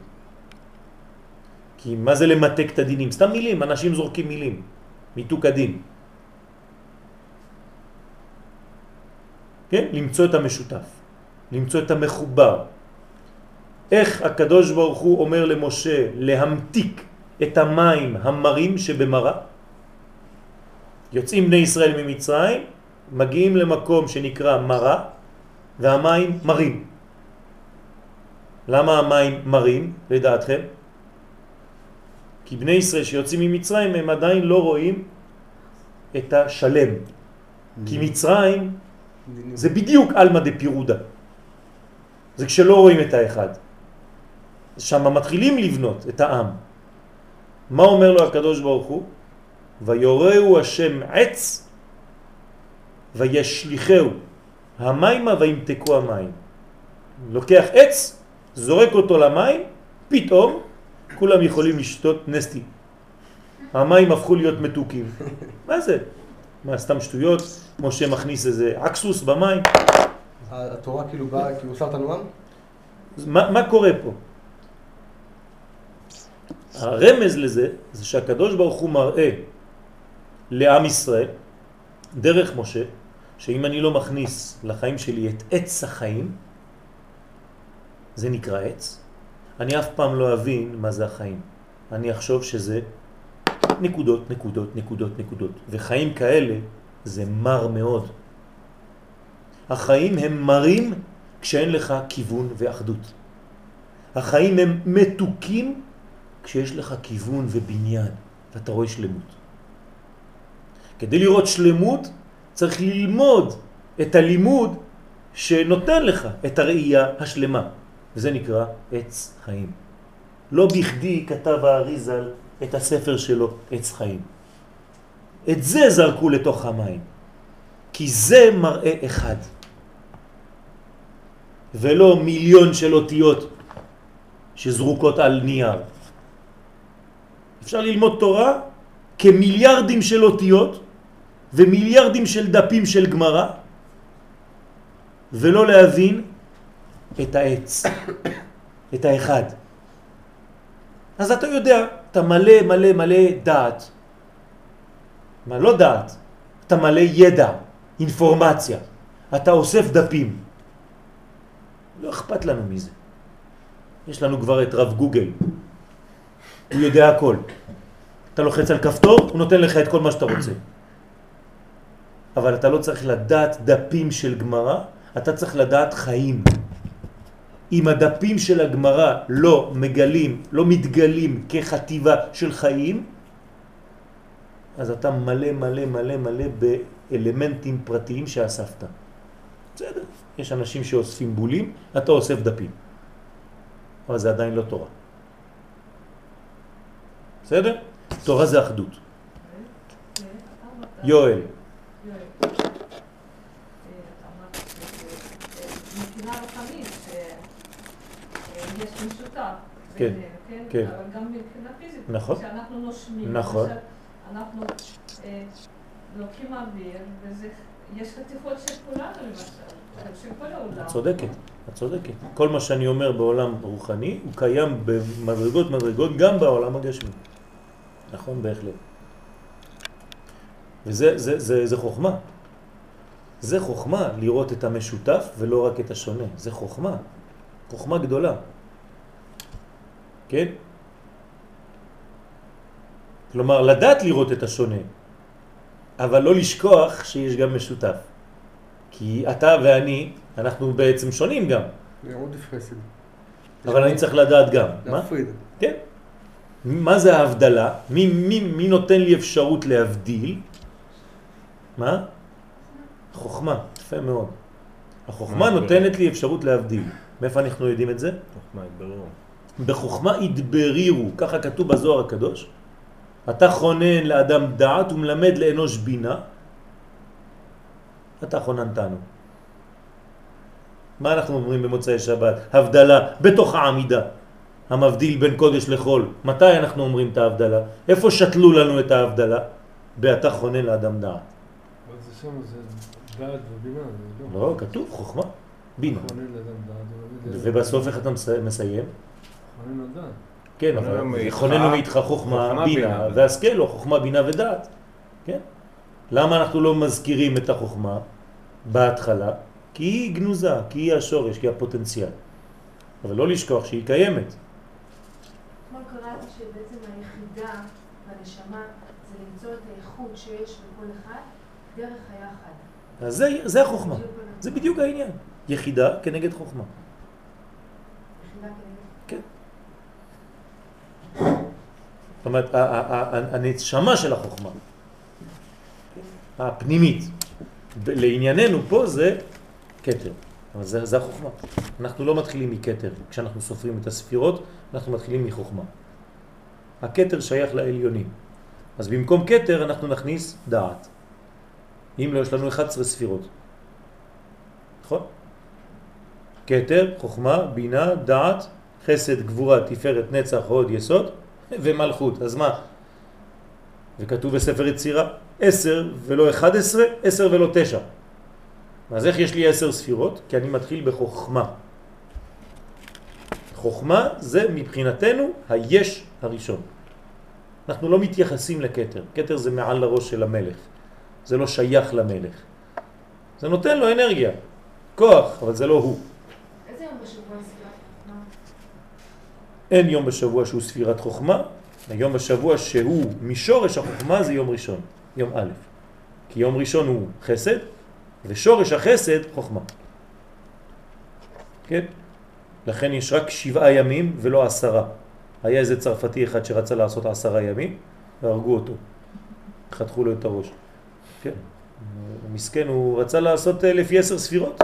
כי מה זה למתק את הדינים? סתם מילים, אנשים זורקים מילים. מיתוק הדין. כן? למצוא את המשותף, למצוא את המחובר. איך הקדוש ברוך הוא אומר למשה להמתיק את המים המרים שבמרה? יוצאים בני ישראל ממצרים, מגיעים למקום שנקרא מרה, והמים מרים. למה המים מרים, לדעתכם? כי בני ישראל שיוצאים ממצרים הם עדיין לא רואים את השלם. כי מצרים זה בדיוק אלמא דפירודה. זה כשלא רואים את האחד. שם מתחילים לבנות את העם. מה אומר לו הקדוש ברוך הוא? ויורהו השם עץ וישליחהו המימה וימתקו המים. לוקח עץ, זורק אותו למים, פתאום כולם יכולים לשתות נסטי. המים הפכו להיות מתוקים. מה זה? מה, סתם שטויות? משה מכניס איזה אקסוס במים? התורה כאילו באה, כאילו עושה אותנו עם? מה קורה פה? הרמז לזה זה שהקדוש ברוך הוא מראה לעם ישראל דרך משה שאם אני לא מכניס לחיים שלי את עץ החיים זה נקרא עץ אני אף פעם לא אבין מה זה החיים. אני אחשוב שזה נקודות, נקודות, נקודות, נקודות. וחיים כאלה זה מר מאוד. החיים הם מרים כשאין לך כיוון ואחדות. החיים הם מתוקים כשיש לך כיוון ובניין ואתה רואה שלמות. כדי לראות שלמות צריך ללמוד את הלימוד שנותן לך את הראייה השלמה, וזה נקרא עץ חיים. לא בכדי כתב האריזל את הספר שלו, עץ חיים. את זה זרקו לתוך המים, כי זה מראה אחד, ולא מיליון של אותיות שזרוקות על נייר. אפשר ללמוד תורה כמיליארדים של אותיות ומיליארדים של דפים של גמרא ולא להבין את העץ, את האחד. אז אתה יודע, אתה מלא מלא מלא דעת. מה לא דעת? אתה מלא ידע, אינפורמציה. אתה אוסף דפים. לא אכפת לנו מזה. יש לנו כבר את רב גוגל, הוא יודע הכל. אתה לוחץ על כפתור, הוא נותן לך את כל מה שאתה רוצה. אבל אתה לא צריך לדעת דפים של גמרא, אתה צריך לדעת חיים. אם הדפים של הגמרא לא מגלים, לא מתגלים כחטיבה של חיים, אז אתה מלא מלא מלא מלא באלמנטים פרטיים שאספת. בסדר, יש אנשים שאוספים בולים, אתה אוסף דפים. אבל זה עדיין לא תורה. בסדר? תורה זה אחדות. יואל. כן, כן? אבל גם מבחינה פיזית. נכון. כשאנחנו נושמים, נכון. אנחנו לוקחים אוויר, ויש חתיכות של כולנו למשל, של כל העולם. את צודקת, את צודקת. כל מה שאני אומר בעולם רוחני הוא קיים במדרגות מדרגות גם בעולם הגשמי. נכון, בהחלט. וזה זה, זה, זה חוכמה. זה חוכמה לראות את המשותף ולא רק את השונה. זה חוכמה. חוכמה גדולה. כן? כלומר, לדעת לראות את השונה, אבל לא לשכוח שיש גם משותף. כי אתה ואני, אנחנו בעצם שונים גם, עודף חסד. אבל אני צריך לדעת גם. מה? להפריד. כן. מה זה ההבדלה? מי, מי, מי נותן לי אפשרות להבדיל? מה? חוכמה, יפה מאוד. החוכמה מה, נותנת לי אפשרות להבדיל. מאיפה אנחנו יודעים את זה? חוכמה התבררו. בחוכמה התברירו, ככה כתוב בזוהר הקדוש. אתה חונן לאדם דעת ומלמד לאנוש בינה, אתה חוננתנו. מה אנחנו אומרים במוצאי שבת? הבדלה בתוך העמידה, המבדיל בין קודש לחול. מתי אנחנו אומרים את ההבדלה? איפה שתלו לנו את ההבדלה? באתה חונן לאדם דעת. אבל זה שם, זה דעת ובינה, לא. לא, כתוב חוכמה, בינה. דעת. ובסוף איך אתה מסי- מסיים? חונן לדעת. כן, חוננו אבל יכוננו מאיתך חוכמה, בינה. והשכל או חוכמה, בינה ודעת. כן? למה אנחנו לא מזכירים את החוכמה בהתחלה? כי היא גנוזה, כי היא השורש, כי היא הפוטנציאל. אבל לא לשכוח שהיא קיימת. קראתי שבעצם היחידה בנשמה זה למצוא את האיכות שיש לכל אחד דרך היחד. אז זה, זה החוכמה. זה בדיוק העניין. יחידה כנגד חוכמה. יחידה כנגד. כן. זאת אומרת, הנשמה של החוכמה, הפנימית, לענייננו פה זה קטר, אבל זה, זה החוכמה. אנחנו לא מתחילים מקטר, כשאנחנו סופרים את הספירות, אנחנו מתחילים מחוכמה. הקטר שייך לעליונים, אז במקום קטר אנחנו נכניס דעת. אם לא, יש לנו 11 ספירות. נכון? כתר, חוכמה, בינה, דעת, חסד, גבורה, תפארת, נצח, הוד, יסוד ומלכות. אז מה? וכתוב בספר יצירה, עשר ולא אחד עשרה, עשר ולא תשע. אז איך יש לי עשר ספירות? כי אני מתחיל בחוכמה. חוכמה זה מבחינתנו היש הראשון. אנחנו לא מתייחסים לכתר. כתר זה מעל לראש של המלך. זה לא שייך למלך. זה נותן לו אנרגיה, כוח, אבל זה לא הוא. איזה יום בשבוע ספירת חוכמה? אין יום בשבוע שהוא ספירת חוכמה, היום בשבוע שהוא משורש החוכמה זה יום ראשון, יום א'. כי יום ראשון הוא חסד, ושורש החסד חוכמה. כן? לכן יש רק שבעה ימים ולא עשרה. היה איזה צרפתי אחד שרצה לעשות עשרה ימים, והרגו אותו. חתכו לו את הראש. כן. מסכן, הוא רצה לעשות אה, לפי עשר ספירות.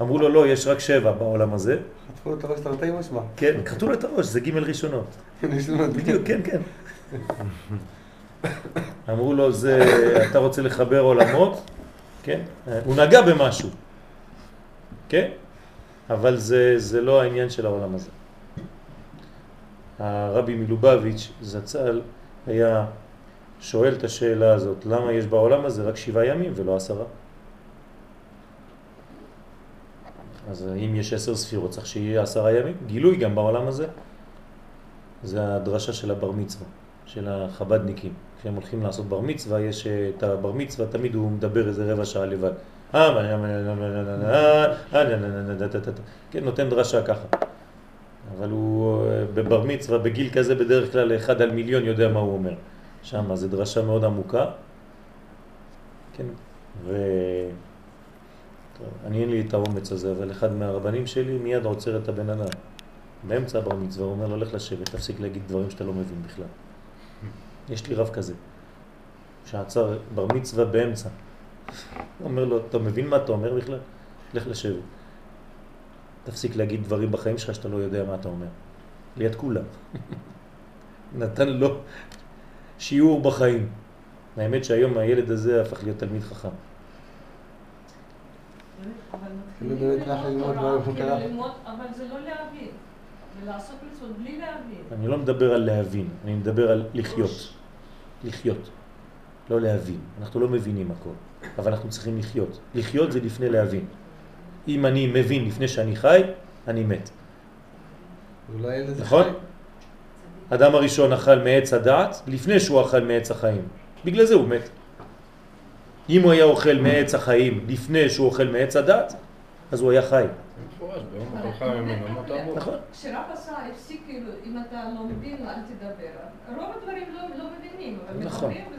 אמרו לו, לא, יש רק שבע בעולם הזה. חטפו לו את הראש תרתי משמע. כן, חתכו לו את הראש, זה ג' ראשונות. בדיוק, כן, כן. אמרו לו, זה, אתה רוצה לחבר עולמות? כן. הוא נגע במשהו, כן? אבל זה, זה לא העניין של העולם הזה. הרבי מלובביץ' זצ"ל היה שואל את השאלה הזאת, למה יש בעולם הזה רק שבעה ימים ולא עשרה? אז אם יש עשר ספירות צריך שיהיה עשרה ימים, גילוי גם בעולם הזה. זה הדרשה של הבר מצווה, של החבדניקים. כשהם הולכים לעשות בר מצווה, יש את הבר מצווה, תמיד הוא מדבר איזה רבע שעה לבד. כן, נותן דרשה ככה. אבל הוא אה, בבר מצווה, בגיל כזה בדרך כלל אחד על מיליון יודע מה הוא אומר. שם זה דרשה מאוד עמוקה. כן, ו... טוב, אני אין לי את האומץ הזה, אבל אחד מהרבנים שלי מיד עוצר את הבן אדם. באמצע הבר מצווה הוא אומר לו, לך לשבת, תפסיק להגיד דברים שאתה לא מבין בכלל. יש לי רב כזה, שעצר בר מצווה באמצע. הוא אומר לו, אתה מבין מה אתה אומר בכלל? לך לשבת. תפסיק להגיד דברים בחיים שלך שאתה לא יודע מה אתה אומר. ליד כולם. נתן לו שיעור בחיים. האמת שהיום הילד הזה הפך להיות תלמיד חכם. אבל כאילו כאילו אבל זה לא להבין. ולעשות מצוות בלי להבין. אני לא מדבר על להבין, אני מדבר על לחיות. לחיות. לא להבין. אנחנו לא מבינים הכל, אבל אנחנו צריכים לחיות. לחיות זה לפני להבין. אם אני מבין לפני שאני חי, אני מת. נכון? אדם הראשון אכל מעץ הדעת לפני שהוא אכל מעץ החיים. בגלל זה הוא מת. אם הוא היה אוכל מעץ החיים לפני שהוא אוכל מעץ הדעת, אז הוא היה חי. נכון. כשרב עשה הפסיק, כאילו, אם אתה לא מבין, אל תדבר. רוב הדברים לא לא מבינים, אבל נכון. מדברים.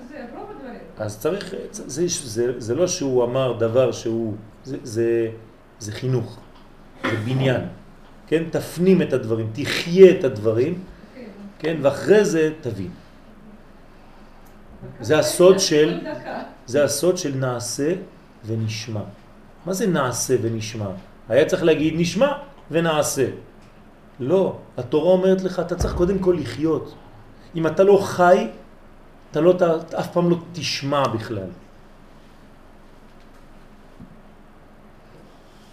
אז צריך, זה, זה, זה לא שהוא אמר דבר שהוא, זה, זה, זה חינוך, זה בניין, כן? תפנים את הדברים, תחיה את הדברים, כן. כן? ואחרי זה תבין. זה הסוד של-. זה הסוד של נעשה ונשמע. מה זה נעשה ונשמע? היה צריך להגיד נשמע ונעשה. לא, התורה אומרת לך, אתה צריך קודם כל לחיות. אם אתה לא חי, אתה, לא, אתה אף פעם לא תשמע בכלל.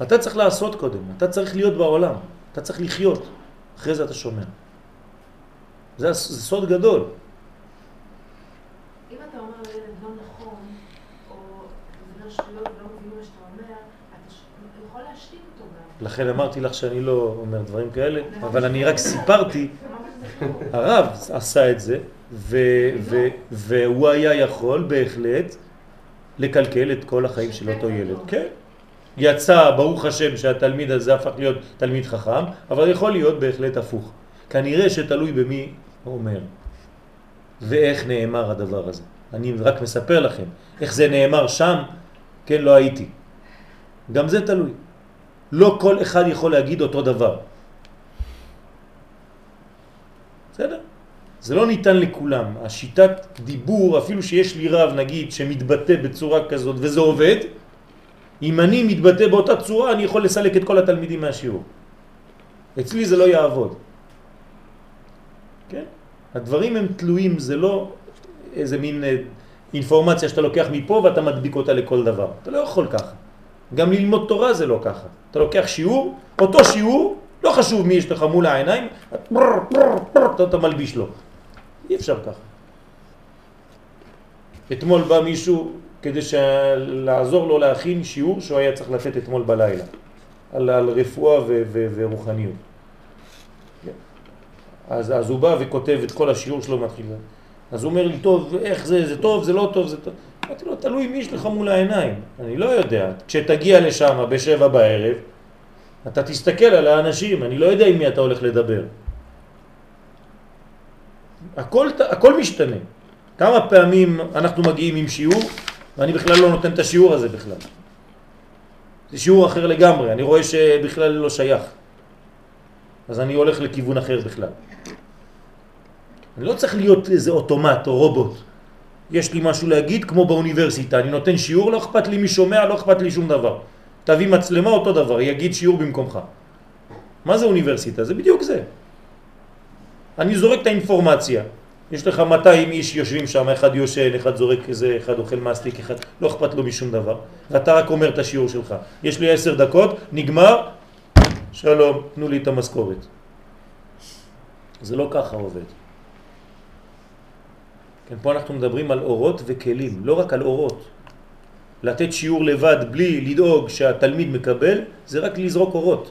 אתה צריך לעשות קודם, אתה צריך להיות בעולם, אתה צריך לחיות, אחרי זה אתה שומע. זה, זה סוד גדול. אם אתה אומר לילד לא נכון, או אומר שטויות ולא מבין מה שאתה אומר, אתה יכול להשתיק אותו גם. לכן אמרתי לך שאני לא אומר דברים כאלה, אבל אני רק סיפרתי. הרב עשה את זה, והוא היה יכול בהחלט לקלקל את כל החיים של אותו ילד. כן, יצא, ברוך השם, שהתלמיד הזה הפך להיות תלמיד חכם, אבל יכול להיות בהחלט הפוך. כנראה שתלוי במי אומר ואיך נאמר הדבר הזה. אני רק מספר לכם איך זה נאמר שם, כן, לא הייתי. גם זה תלוי. לא כל אחד יכול להגיד אותו דבר. בסדר? זה לא ניתן לכולם. השיטת דיבור, אפילו שיש לי רב, נגיד, שמתבטא בצורה כזאת וזה עובד, אם אני מתבטא באותה צורה, אני יכול לסלק את כל התלמידים מהשיעור. אצלי זה לא יעבוד. כן? הדברים הם תלויים, זה לא איזה מין אה, אינפורמציה שאתה לוקח מפה ואתה מדביק אותה לכל דבר. אתה לא יכול ככה. גם ללמוד תורה זה לא ככה. אתה לוקח שיעור, אותו שיעור, לא חשוב מי יש לך מול העיניים, אתה, אתה מלביש לו. אי אפשר ככה. אתמול בא מישהו כדי לעזור לו להכין שיעור שהוא היה צריך לתת אתמול בלילה, על, על רפואה ו, ו, ורוחניות. אז, אז הוא בא וכותב את כל השיעור שלו מתחיל. אז הוא אומר לי, טוב, איך זה, זה טוב, זה לא טוב, זה טוב. אמרתי לו, תלוי מי יש לך מול העיניים. אני לא יודע. כשתגיע לשם בשבע בערב, אתה תסתכל על האנשים, אני לא יודע עם מי אתה הולך לדבר. הכל, הכל משתנה. כמה פעמים אנחנו מגיעים עם שיעור, ואני בכלל לא נותן את השיעור הזה בכלל. זה שיעור אחר לגמרי, אני רואה שבכלל לא שייך. אז אני הולך לכיוון אחר בכלל. אני לא צריך להיות איזה אוטומט או רובוט. יש לי משהו להגיד כמו באוניברסיטה, אני נותן שיעור, לא אכפת לי מי שומע, לא אכפת לי שום דבר. תביא מצלמה אותו דבר, יגיד שיעור במקומך. מה זה אוניברסיטה? זה בדיוק זה. אני זורק את האינפורמציה. יש לך 200 איש יושבים שם, אחד יושן, אחד זורק איזה, אחד אוכל מסטיק, אחד לא אכפת לו משום דבר, ואתה רק אומר את השיעור שלך. יש לי עשר דקות, נגמר, שלום, תנו לי את המשכורת. זה לא ככה עובד. כן, פה אנחנו מדברים על אורות וכלים, לא רק על אורות. לתת שיעור לבד בלי לדאוג שהתלמיד מקבל, זה רק לזרוק אורות.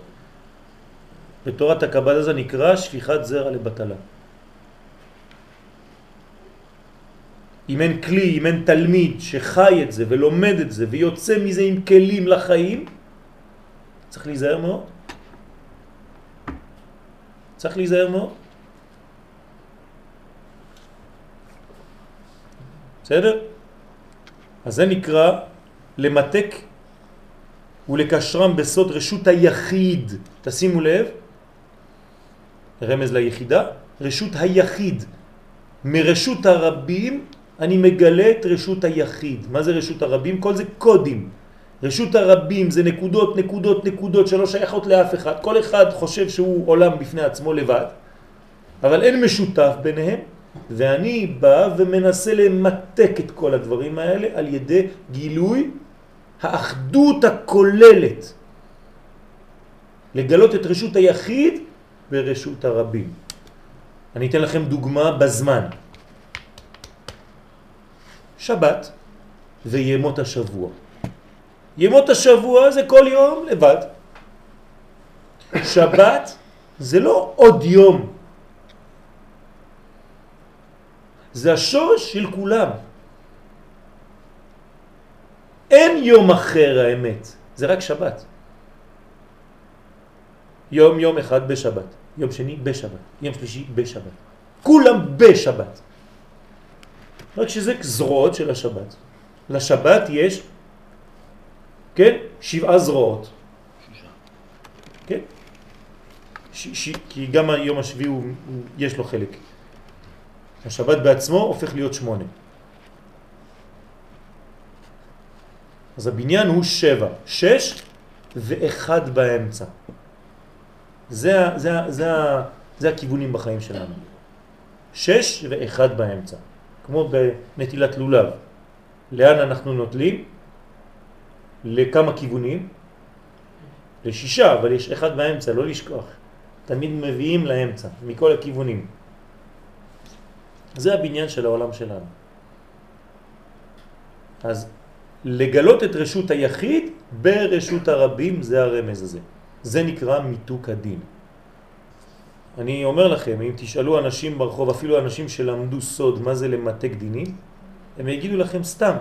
בתורת הקבלה זה נקרא שפיכת זרע לבטלה. אם אין כלי, אם אין תלמיד שחי את זה ולומד את זה ויוצא מזה עם כלים לחיים, צריך להיזהר מאוד. צריך להיזהר מאוד. בסדר? אז זה נקרא למתק ולקשרם בסוד רשות היחיד. תשימו לב, רמז ליחידה, רשות היחיד. מרשות הרבים אני מגלה את רשות היחיד. מה זה רשות הרבים? כל זה קודים. רשות הרבים זה נקודות, נקודות, נקודות שלא שייכות לאף אחד. כל אחד חושב שהוא עולם בפני עצמו לבד, אבל אין משותף ביניהם, ואני בא ומנסה למתק את כל הדברים האלה על ידי גילוי האחדות הכוללת. לגלות את רשות היחיד ברשות הרבים. אני אתן לכם דוגמה בזמן. שבת וימות השבוע. ימות השבוע זה כל יום לבד. שבת זה לא עוד יום. זה השורש של כולם. אין יום אחר האמת, זה רק שבת. יום יום אחד בשבת, יום שני בשבת, יום שלישי בשבת. כולם בשבת. רק שזה זרועות של השבת. לשבת יש, כן, שבעה זרועות. כן? ש, ש, כי גם היום השביעי הוא, יש לו חלק. השבת בעצמו הופך להיות שמונה. אז הבניין הוא שבע, שש ואחד באמצע. זה, זה, זה, זה הכיוונים בחיים שלנו. שש ואחד באמצע. כמו בנטילת לולב. לאן אנחנו נוטלים? לכמה כיוונים? לשישה, אבל יש אחד באמצע, לא לשכוח. תמיד מביאים לאמצע, מכל הכיוונים. זה הבניין של העולם שלנו. אז לגלות את רשות היחיד ברשות הרבים זה הרמז הזה. זה נקרא מיתוק הדין. אני אומר לכם, אם תשאלו אנשים ברחוב, אפילו אנשים שלמדו סוד מה זה למתק דינים, הם יגידו לכם סתם.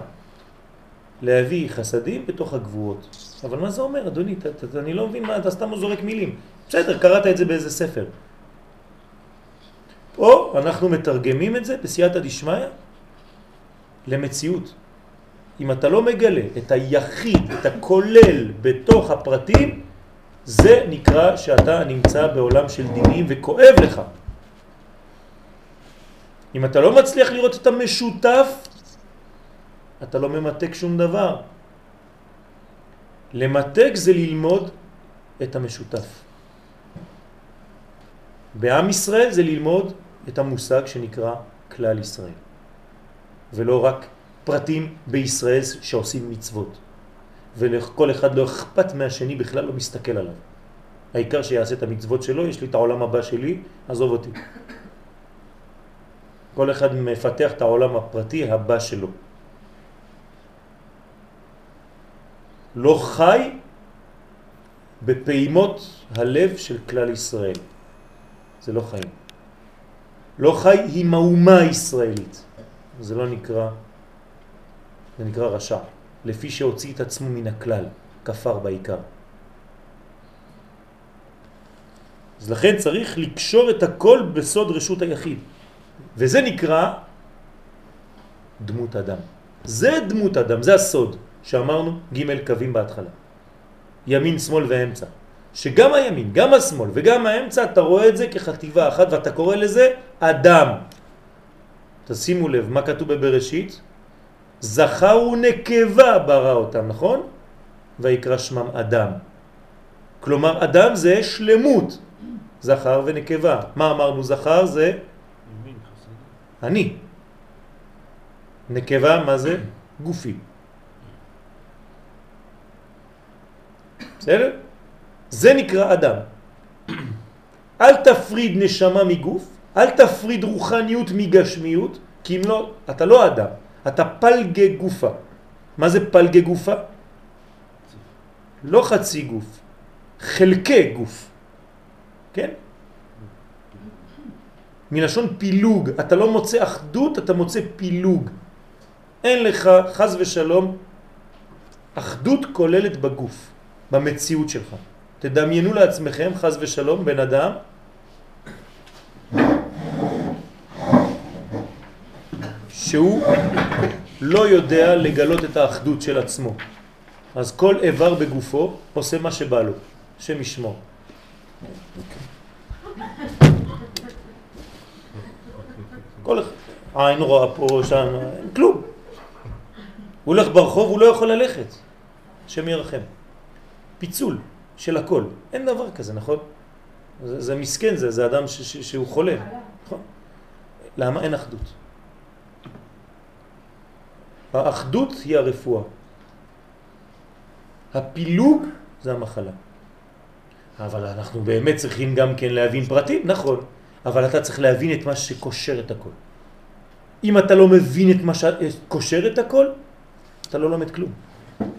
להביא חסדים בתוך הגבורות. אבל מה זה אומר, אדוני? ת, ת, אני לא מבין מה, אתה סתם זורק מילים. בסדר, קראת את זה באיזה ספר. או אנחנו מתרגמים את זה בסייעתא דשמיא למציאות. אם אתה לא מגלה את היחיד, את הכולל בתוך הפרטים, זה נקרא שאתה נמצא בעולם של דינים וכואב לך. אם אתה לא מצליח לראות את המשותף, אתה לא ממתק שום דבר. למתק זה ללמוד את המשותף. בעם ישראל זה ללמוד את המושג שנקרא כלל ישראל, ולא רק פרטים בישראל שעושים מצוות. ולכל אחד לא אכפת מהשני, בכלל לא מסתכל עליו. העיקר שיעשה את המצוות שלו, יש לי את העולם הבא שלי, עזוב אותי. כל אחד מפתח את העולם הפרטי הבא שלו. לא חי בפעימות הלב של כלל ישראל. זה לא חיים. לא חי עם האומה הישראלית. זה לא נקרא, זה נקרא רשע. לפי שהוציא את עצמו מן הכלל, כפר בעיקר. אז לכן צריך לקשור את הכל בסוד רשות היחיד. וזה נקרא דמות אדם. זה דמות אדם, זה הסוד שאמרנו ג' קווים בהתחלה. ימין, שמאל ואמצע. שגם הימין, גם השמאל וגם האמצע, אתה רואה את זה כחטיבה אחת ואתה קורא לזה אדם. תשימו לב, מה כתוב בבראשית? זכר ונקבה ברא אותם, נכון? ויקרא שמם אדם. כלומר, אדם זה שלמות, זכר ונקבה. מה אמרנו זכר? זה אני. נקבה, מה זה? גופי. בסדר? זה נקרא אדם. אל תפריד נשמה מגוף, אל תפריד רוחניות מגשמיות, כי אם לא, אתה לא אדם, אתה פלגי גופה. מה זה פלגי גופה? לא חצי גוף, חלקי גוף. כן? מלשון פילוג, אתה לא מוצא אחדות, אתה מוצא פילוג. אין לך, חז ושלום, אחדות כוללת בגוף, במציאות שלך. תדמיינו לעצמכם, חז ושלום, בן אדם שהוא לא יודע לגלות את האחדות של עצמו. אז כל איבר בגופו עושה מה שבא לו, שם ישמור. כל עין רואה פה, שם, כלום. הוא הולך ברחוב, הוא לא יכול ללכת. השם ירחם. פיצול של הכל. אין דבר כזה, נכון? זה, זה מסכן, זה, זה אדם ש, ש, שהוא חולה. נכון? למה? אין אחדות. האחדות היא הרפואה. הפילוג זה המחלה. אבל אנחנו באמת צריכים גם כן להבין פרטים, נכון, אבל אתה צריך להבין את מה שקושר את הכל. אם אתה לא מבין את מה שקושר את הכל, אתה לא לומד כלום.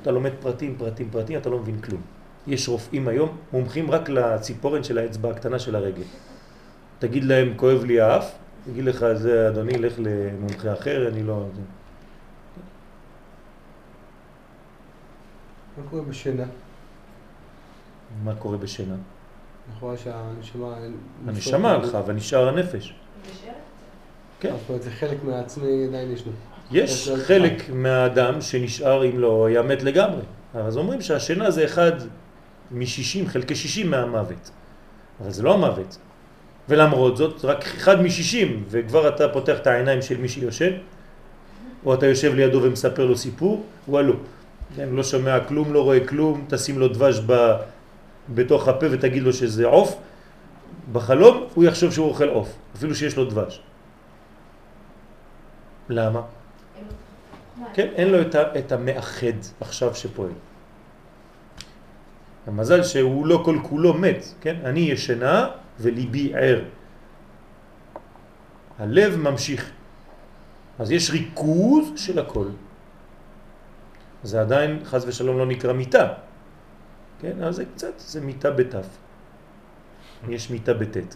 אתה לומד פרטים, פרטים, פרטים, אתה לא מבין כלום. יש רופאים היום מומחים רק לציפורן של האצבע הקטנה של הרגל. תגיד להם, כואב לי האף, תגיד לך, זה אדוני, לך למומחה אחר, אני לא... מה קורה בשינה? מה קורה בשינה? נכון שהנשמה... הנשמה הלכה ונשאר הנפש. כן. זאת אומרת, זה חלק מהעצמי עדיין ישנו. יש חלק מהאדם שנשאר אם לא היה מת לגמרי. אז אומרים שהשינה זה אחד מ-60, חלקי 60 מהמוות. אבל זה לא המוות. ולמרות זאת, רק אחד מ-60, וכבר אתה פותח את העיניים של מי שיושן, או אתה יושב לידו ומספר לו סיפור, וואלו. כן, לא שומע כלום, לא רואה כלום, תשים לו דבש ב... בתוך הפה ותגיד לו שזה עוף, בחלום הוא יחשוב שהוא אוכל עוף, אפילו שיש לו דבש. למה? כן, אין לו את, ה, את המאחד עכשיו שפועל. המזל שהוא לא כל כולו מת, כן? אני ישנה וליבי ער. הלב ממשיך. אז יש ריכוז של הכל. זה עדיין, חז ושלום, לא נקרא מיטה. כן? אז זה קצת, זה מיטה בתף. יש מיטה בטט.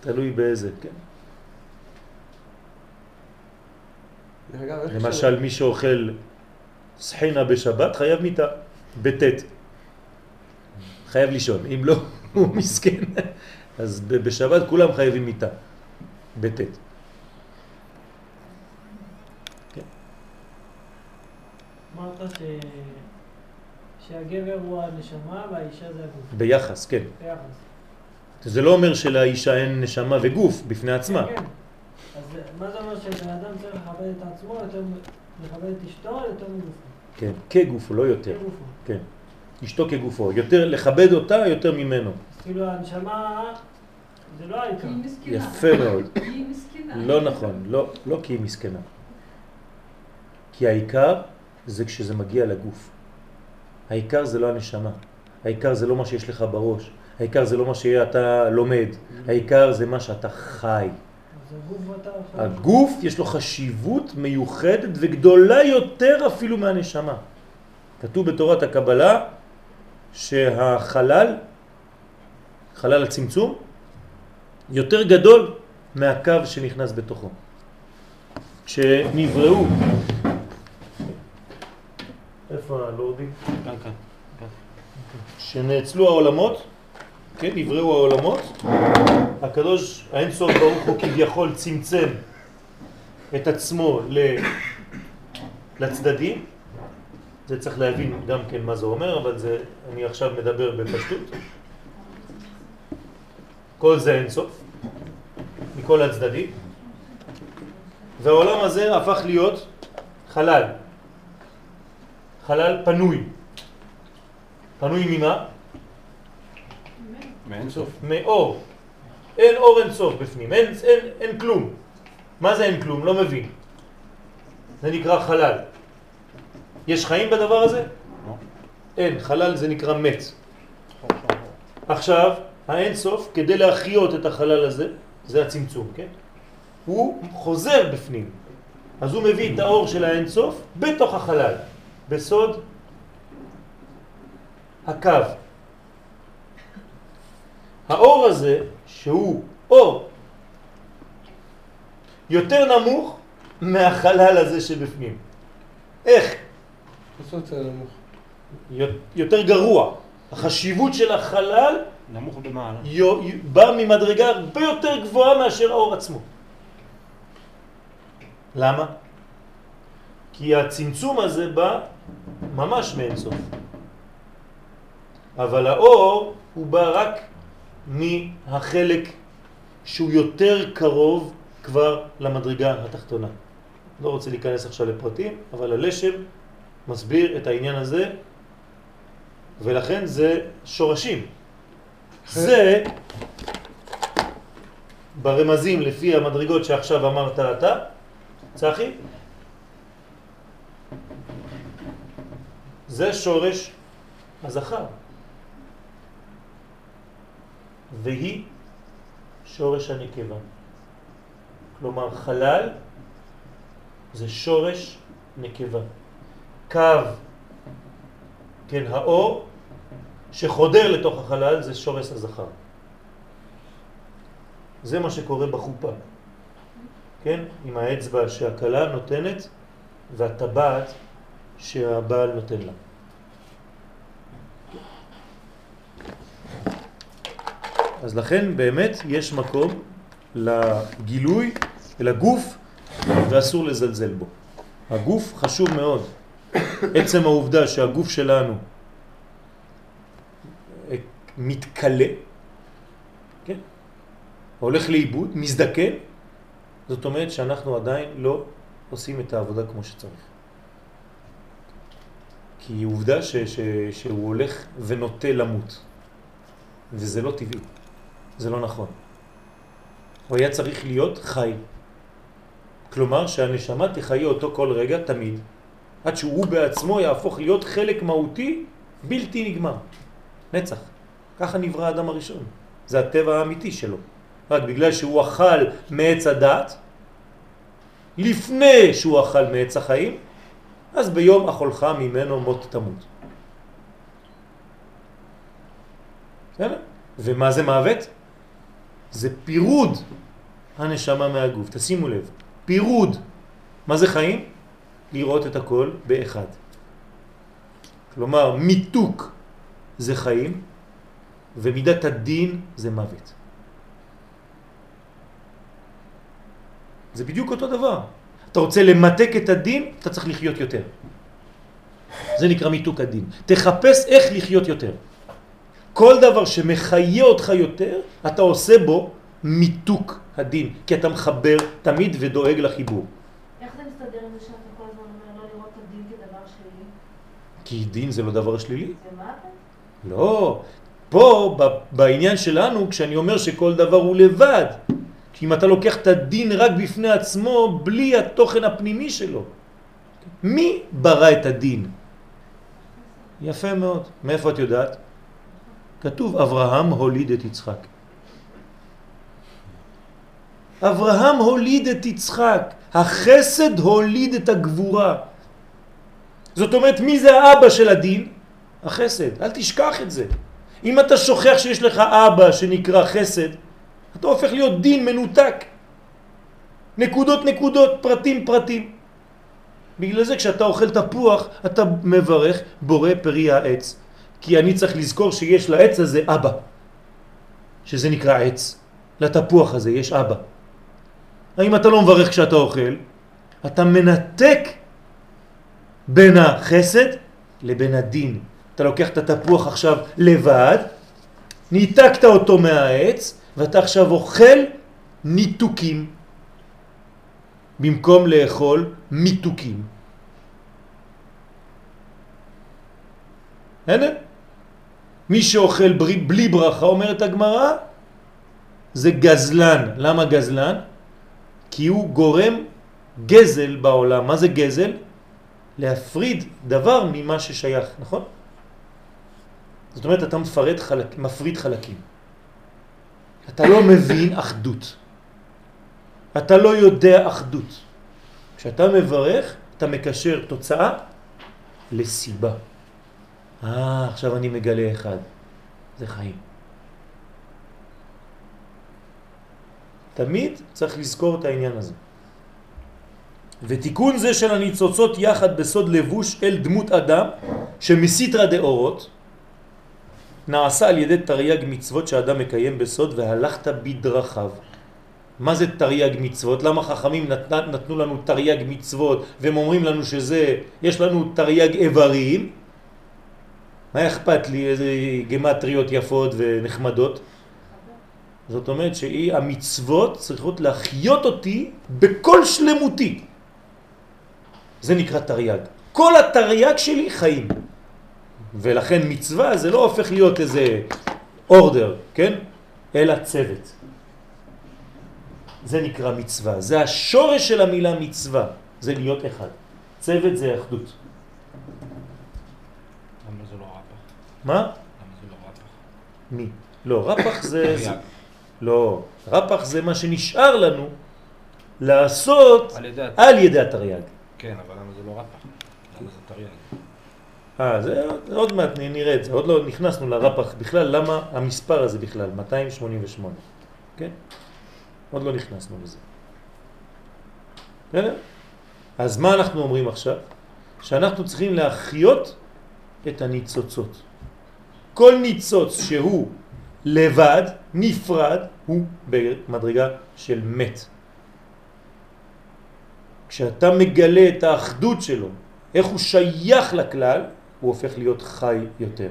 תלוי באיזה, כן? למשל, מי שאוכל סחינה בשבת חייב מיטה, בט'. חייב לישון, אם לא, הוא מסכן. אז בשבת כולם חייבים מיטה, בט'. אמרת ש... שהגבר הוא הנשמה והאישה זה הגוף. ביחס, כן. ביחס. זה לא אומר שלאישה אין נשמה וגוף בפני עצמה. כן. אז מה זה אומר שבן אדם צריך לכבד את עצמו יותר לכבד את אשתו יותר מגופו? כן, כגופו, לא יותר. כגופו. כן. אשתו כגופו. יותר לכבד אותה יותר ממנו. אז כאילו הנשמה זה לא העיקר. כי היא מסכנה. יפה מאוד. היא מסכנה. לא נכון, לא, לא כי היא מסכנה. כי העיקר זה כשזה מגיע לגוף. העיקר זה לא הנשמה. העיקר זה לא מה שיש לך בראש. העיקר זה לא מה שאתה לומד. העיקר זה מה שאתה חי. הגוף יש לו חשיבות מיוחדת וגדולה יותר אפילו מהנשמה. כתוב בתורת הקבלה שהחלל, חלל הצמצום, יותר גדול מהקו שנכנס בתוכו. כשנבראו, איפה הלורדים? כאן, כאן. כשנאצלו העולמות, כן, נבראו העולמות, הקדוש, האינסוף ברוך הוא כביכול צמצם את עצמו ל- לצדדים, זה צריך להבין גם כן מה זה אומר, אבל זה, אני עכשיו מדבר בפשטות. כל זה אינסוף, מכל הצדדים, והעולם הזה הפך להיות חלל, חלל פנוי. פנוי ממה? מאין סוף. מאור. אין אור אין סוף בפנים, אין, אין, אין כלום. מה זה אין כלום? לא מבין. זה נקרא חלל. יש חיים בדבר הזה? לא. אין, חלל זה נקרא מת. עכשיו, האין סוף, כדי להחיות את החלל הזה, זה הצמצום, כן? הוא חוזר בפנים. אז הוא מביא את האור של האין סוף בתוך החלל, בסוד הקו. האור הזה, שהוא אור יותר נמוך מהחלל הזה שבפנים. איך? יותר גרוע. החשיבות של החלל נמוך במעלה. בא ממדרגה הרבה יותר גבוהה מאשר האור עצמו. למה? כי הצמצום הזה בא ממש מאינסוף. אבל האור הוא בא רק מהחלק שהוא יותר קרוב כבר למדרגה התחתונה. לא רוצה להיכנס עכשיו לפרטים, אבל הלשם מסביר את העניין הזה, ולכן זה שורשים. זה ברמזים לפי המדרגות שעכשיו אמרת אתה, צחי, זה שורש הזכר. והיא שורש הנקבה. כלומר חלל זה שורש נקבה. קו, כן, האור שחודר לתוך החלל זה שורש הזכר. זה מה שקורה בחופה. כן? עם האצבע שהכלה נותנת והטבעת שהבעל נותן לה. אז לכן באמת יש מקום לגילוי, לגוף, ואסור לזלזל בו. הגוף חשוב מאוד. עצם העובדה שהגוף שלנו אה, מתקלה, כן? הולך לאיבוד, מזדקן, זאת אומרת שאנחנו עדיין לא עושים את העבודה כמו שצריך. כי עובדה ש, ש, שהוא הולך ונוטה למות, וזה לא טבעי, זה לא נכון. הוא היה צריך להיות חי. כלומר שהנשמה תחיה אותו כל רגע תמיד, עד שהוא בעצמו יהפוך להיות חלק מהותי בלתי נגמר. נצח. ככה נברא האדם הראשון. זה הטבע האמיתי שלו. רק בגלל שהוא אכל מעץ הדת, לפני שהוא אכל מעץ החיים, אז ביום אכולך ממנו מות תמות. בסדר? ומה זה מוות? זה פירוד הנשמה מהגוף. תשימו לב, פירוד. מה זה חיים? לראות את הכל באחד. כלומר, מיתוק זה חיים, ומידת הדין זה מוות. זה בדיוק אותו דבר. אתה רוצה למתק את הדין, אתה צריך לחיות יותר. זה נקרא מיתוק הדין. תחפש איך לחיות יותר. כל דבר שמחיה אותך יותר, אתה עושה בו מיתוק הדין, כי אתה מחבר תמיד ודואג לחיבור. איך זה מסתדר עם זה שאתה כל הזמן אומר לא לראות את הדין כדבר שלילי? כי דין זה לא דבר שלילי. זה מוות? לא. פה, בעניין שלנו, כשאני אומר שכל דבר הוא לבד, כי אם אתה לוקח את הדין רק בפני עצמו, בלי התוכן הפנימי שלו. מי ברא את הדין? יפה מאוד. מאיפה את יודעת? כתוב אברהם הוליד את יצחק. אברהם הוליד את יצחק, החסד הוליד את הגבורה. זאת אומרת, מי זה האבא של הדין? החסד. אל תשכח את זה. אם אתה שוכח שיש לך אבא שנקרא חסד, אתה הופך להיות דין מנותק. נקודות נקודות, פרטים פרטים. בגלל זה כשאתה אוכל תפוח, אתה מברך בורא פרי העץ. כי אני צריך לזכור שיש לעץ הזה אבא, שזה נקרא עץ. לתפוח הזה יש אבא. האם אתה לא מברך כשאתה אוכל? אתה מנתק בין החסד לבין הדין. אתה לוקח את התפוח עכשיו לבד, ניתקת אותו מהעץ, ואתה עכשיו אוכל ניתוקים, במקום לאכול מיתוקים. הנה, מי שאוכל בלי, בלי ברכה, אומרת הגמרא, זה גזלן. למה גזלן? כי הוא גורם גזל בעולם. מה זה גזל? להפריד דבר ממה ששייך, נכון? זאת אומרת, אתה מפריד, חלק, מפריד חלקים. אתה לא מבין אחדות. אתה לא יודע אחדות. כשאתה מברך, אתה מקשר תוצאה לסיבה. אה, עכשיו אני מגלה אחד. זה חיים. תמיד צריך לזכור את העניין הזה. ותיקון זה של הניצוצות יחד בסוד לבוש אל דמות אדם שמסיתרא דאורות נעשה על ידי תרי"ג מצוות שאדם מקיים בסוד והלכת בדרכיו. מה זה תרי"ג מצוות? למה חכמים נת, נתנו לנו תרי"ג מצוות והם אומרים לנו שזה, יש לנו תרי"ג איברים? מה אכפת לי איזה גמטריות יפות ונחמדות? זאת אומרת שהיא, המצוות צריכות להחיות אותי בכל שלמותי. זה נקרא תרי"ג. כל התרי"ג שלי חיים. ולכן מצווה זה לא הופך להיות איזה אורדר, כן? אלא צוות. זה נקרא מצווה. זה השורש של המילה מצווה. זה להיות אחד. צוות זה אחדות. למה זה לא רפ"ח? מה? למה זה לא רפ"ח? מי? לא, רפ"ח זה... תרי"ג. לא, רפ"ח זה מה שנשאר לנו לעשות על ידי... התרי"ג. כן, אבל למה זה לא רפ"ח? למה זה תרי"ג? אה, זה עוד- מעט נראה את זה, עוד לא נכנסנו לרפ"ח בכלל, למה המספר הזה בכלל, 288, כן? עוד לא נכנסנו לזה. בסדר? אז מה אנחנו אומרים עכשיו? שאנחנו צריכים להחיות את הניצוצות. כל ניצוץ שהוא לבד, נפרד, הוא במדרגה של מת. כשאתה מגלה את האחדות שלו, איך הוא שייך לכלל, הוא הופך להיות חי יותר.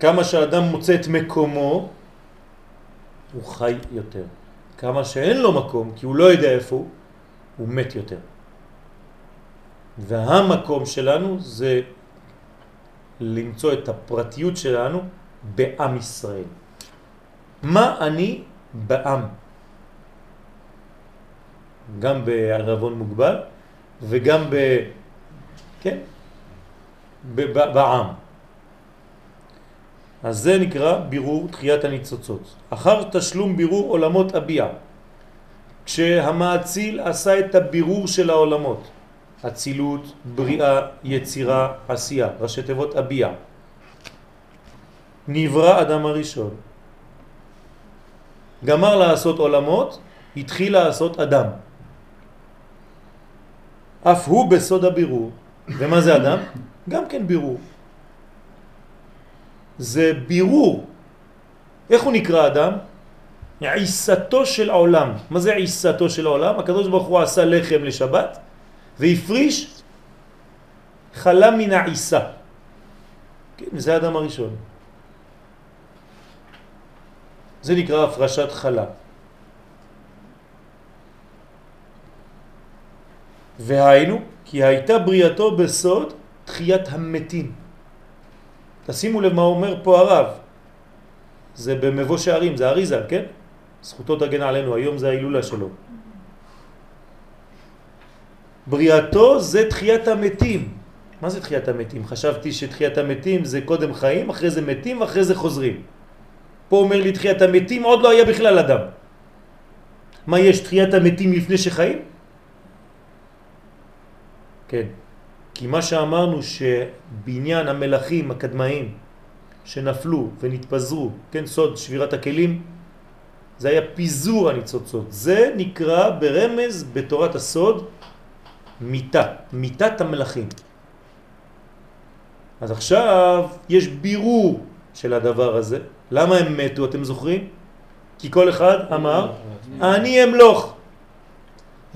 כמה שאדם מוצא את מקומו, הוא חי יותר. כמה שאין לו מקום, כי הוא לא יודע איפה הוא, הוא מת יותר. והמקום שלנו זה למצוא את הפרטיות שלנו בעם ישראל. מה אני בעם? גם בערבון מוגבל וגם ב... כן? בעם. אז זה נקרא בירור תחיית הניצוצות. אחר תשלום בירור עולמות אביע, כשהמאציל עשה את הבירור של העולמות, אצילות, בריאה, יצירה, עשייה, ראשי תיבות אביע, נברא אדם הראשון. גמר לעשות עולמות, התחיל לעשות אדם. אף הוא בסוד הבירור. ומה זה אדם? גם כן בירור. זה בירור. איך הוא נקרא אדם? עיסתו של העולם. מה זה עיסתו של העולם? הקדוש ברוך הוא עשה לחם לשבת והפריש חלה מן העיסה. כן, זה האדם הראשון. זה נקרא הפרשת חלה. והיינו, כי הייתה בריאתו בסוד תחיית המתים. תשימו לב מה אומר פה הרב. זה במבוא שערים, זה אריזה, כן? זכותו תגן עלינו, היום זה ההילולה שלו. בריאתו זה תחיית המתים. מה זה תחיית המתים? חשבתי שתחיית המתים זה קודם חיים, אחרי זה מתים, אחרי זה חוזרים. פה אומר לי תחיית המתים, עוד לא היה בכלל אדם. מה יש, תחיית המתים לפני שחיים? כן. כי מה שאמרנו שבניין המלאכים הקדמאים שנפלו ונתפזרו, כן, סוד שבירת הכלים, זה היה פיזור הניצוצות. זה נקרא ברמז בתורת הסוד מיטה, מיטת המלאכים. אז עכשיו יש בירור של הדבר הזה. למה הם מתו, אתם זוכרים? כי כל אחד אמר, אני אמלוך.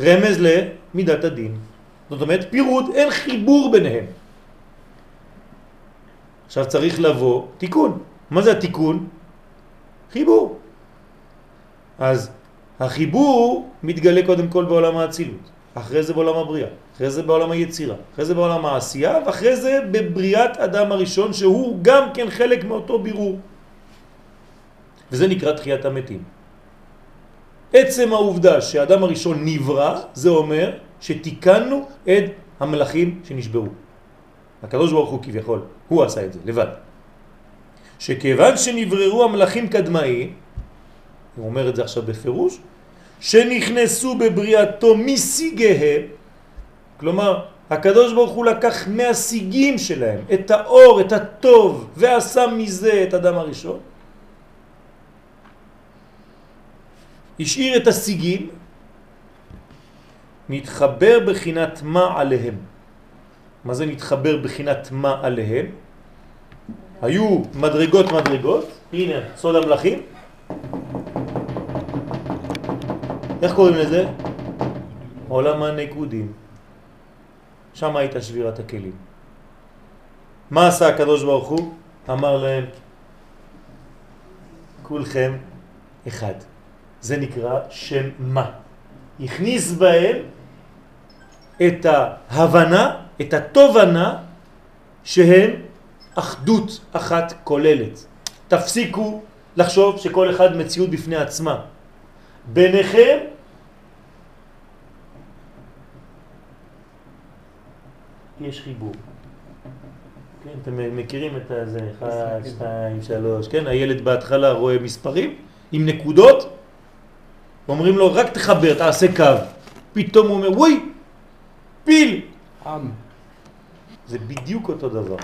רמז למידת הדין. זאת אומרת, פירוד, אין חיבור ביניהם. עכשיו צריך לבוא תיקון. מה זה התיקון? חיבור. אז החיבור מתגלה קודם כל בעולם האצילות, אחרי זה בעולם הבריאה, אחרי זה בעולם היצירה, אחרי זה בעולם העשייה, ואחרי זה בבריאת אדם הראשון שהוא גם כן חלק מאותו בירור. וזה נקרא תחיית המתים. עצם העובדה שהאדם הראשון נברא, זה אומר שתיקנו את המלאכים שנשברו. הקדוש ברוך הוא כביכול, הוא עשה את זה, לבד. שכיוון שנבררו המלאכים קדמאי, הוא אומר את זה עכשיו בפירוש, שנכנסו בבריאתו מסיגיהם, כלומר, הקדוש ברוך הוא לקח מהסיגים שלהם את האור, את הטוב, ועשה מזה את אדם הראשון. השאיר את הסיגים, נתחבר בחינת מה עליהם. מה זה נתחבר בחינת מה עליהם? היו מדרגות מדרגות, הנה סוד המלאכים. איך קוראים לזה? עולם הנקודים. שם הייתה שבירת הכלים. מה עשה הקדוש ברוך הוא? אמר להם, כולכם אחד. זה נקרא שם מה. הכניס בהם את ההבנה, את התובנה, שהם אחדות אחת כוללת. תפסיקו לחשוב שכל אחד מציאות בפני עצמה. ביניכם יש חיבור. כן, אתם מכירים את זה, 1, 2, 3, כן, הילד בהתחלה רואה מספרים עם נקודות, אומרים לו רק תחבר, תעשה קו. פתאום הוא אומר, וואי, פיל! עם. זה בדיוק אותו דבר.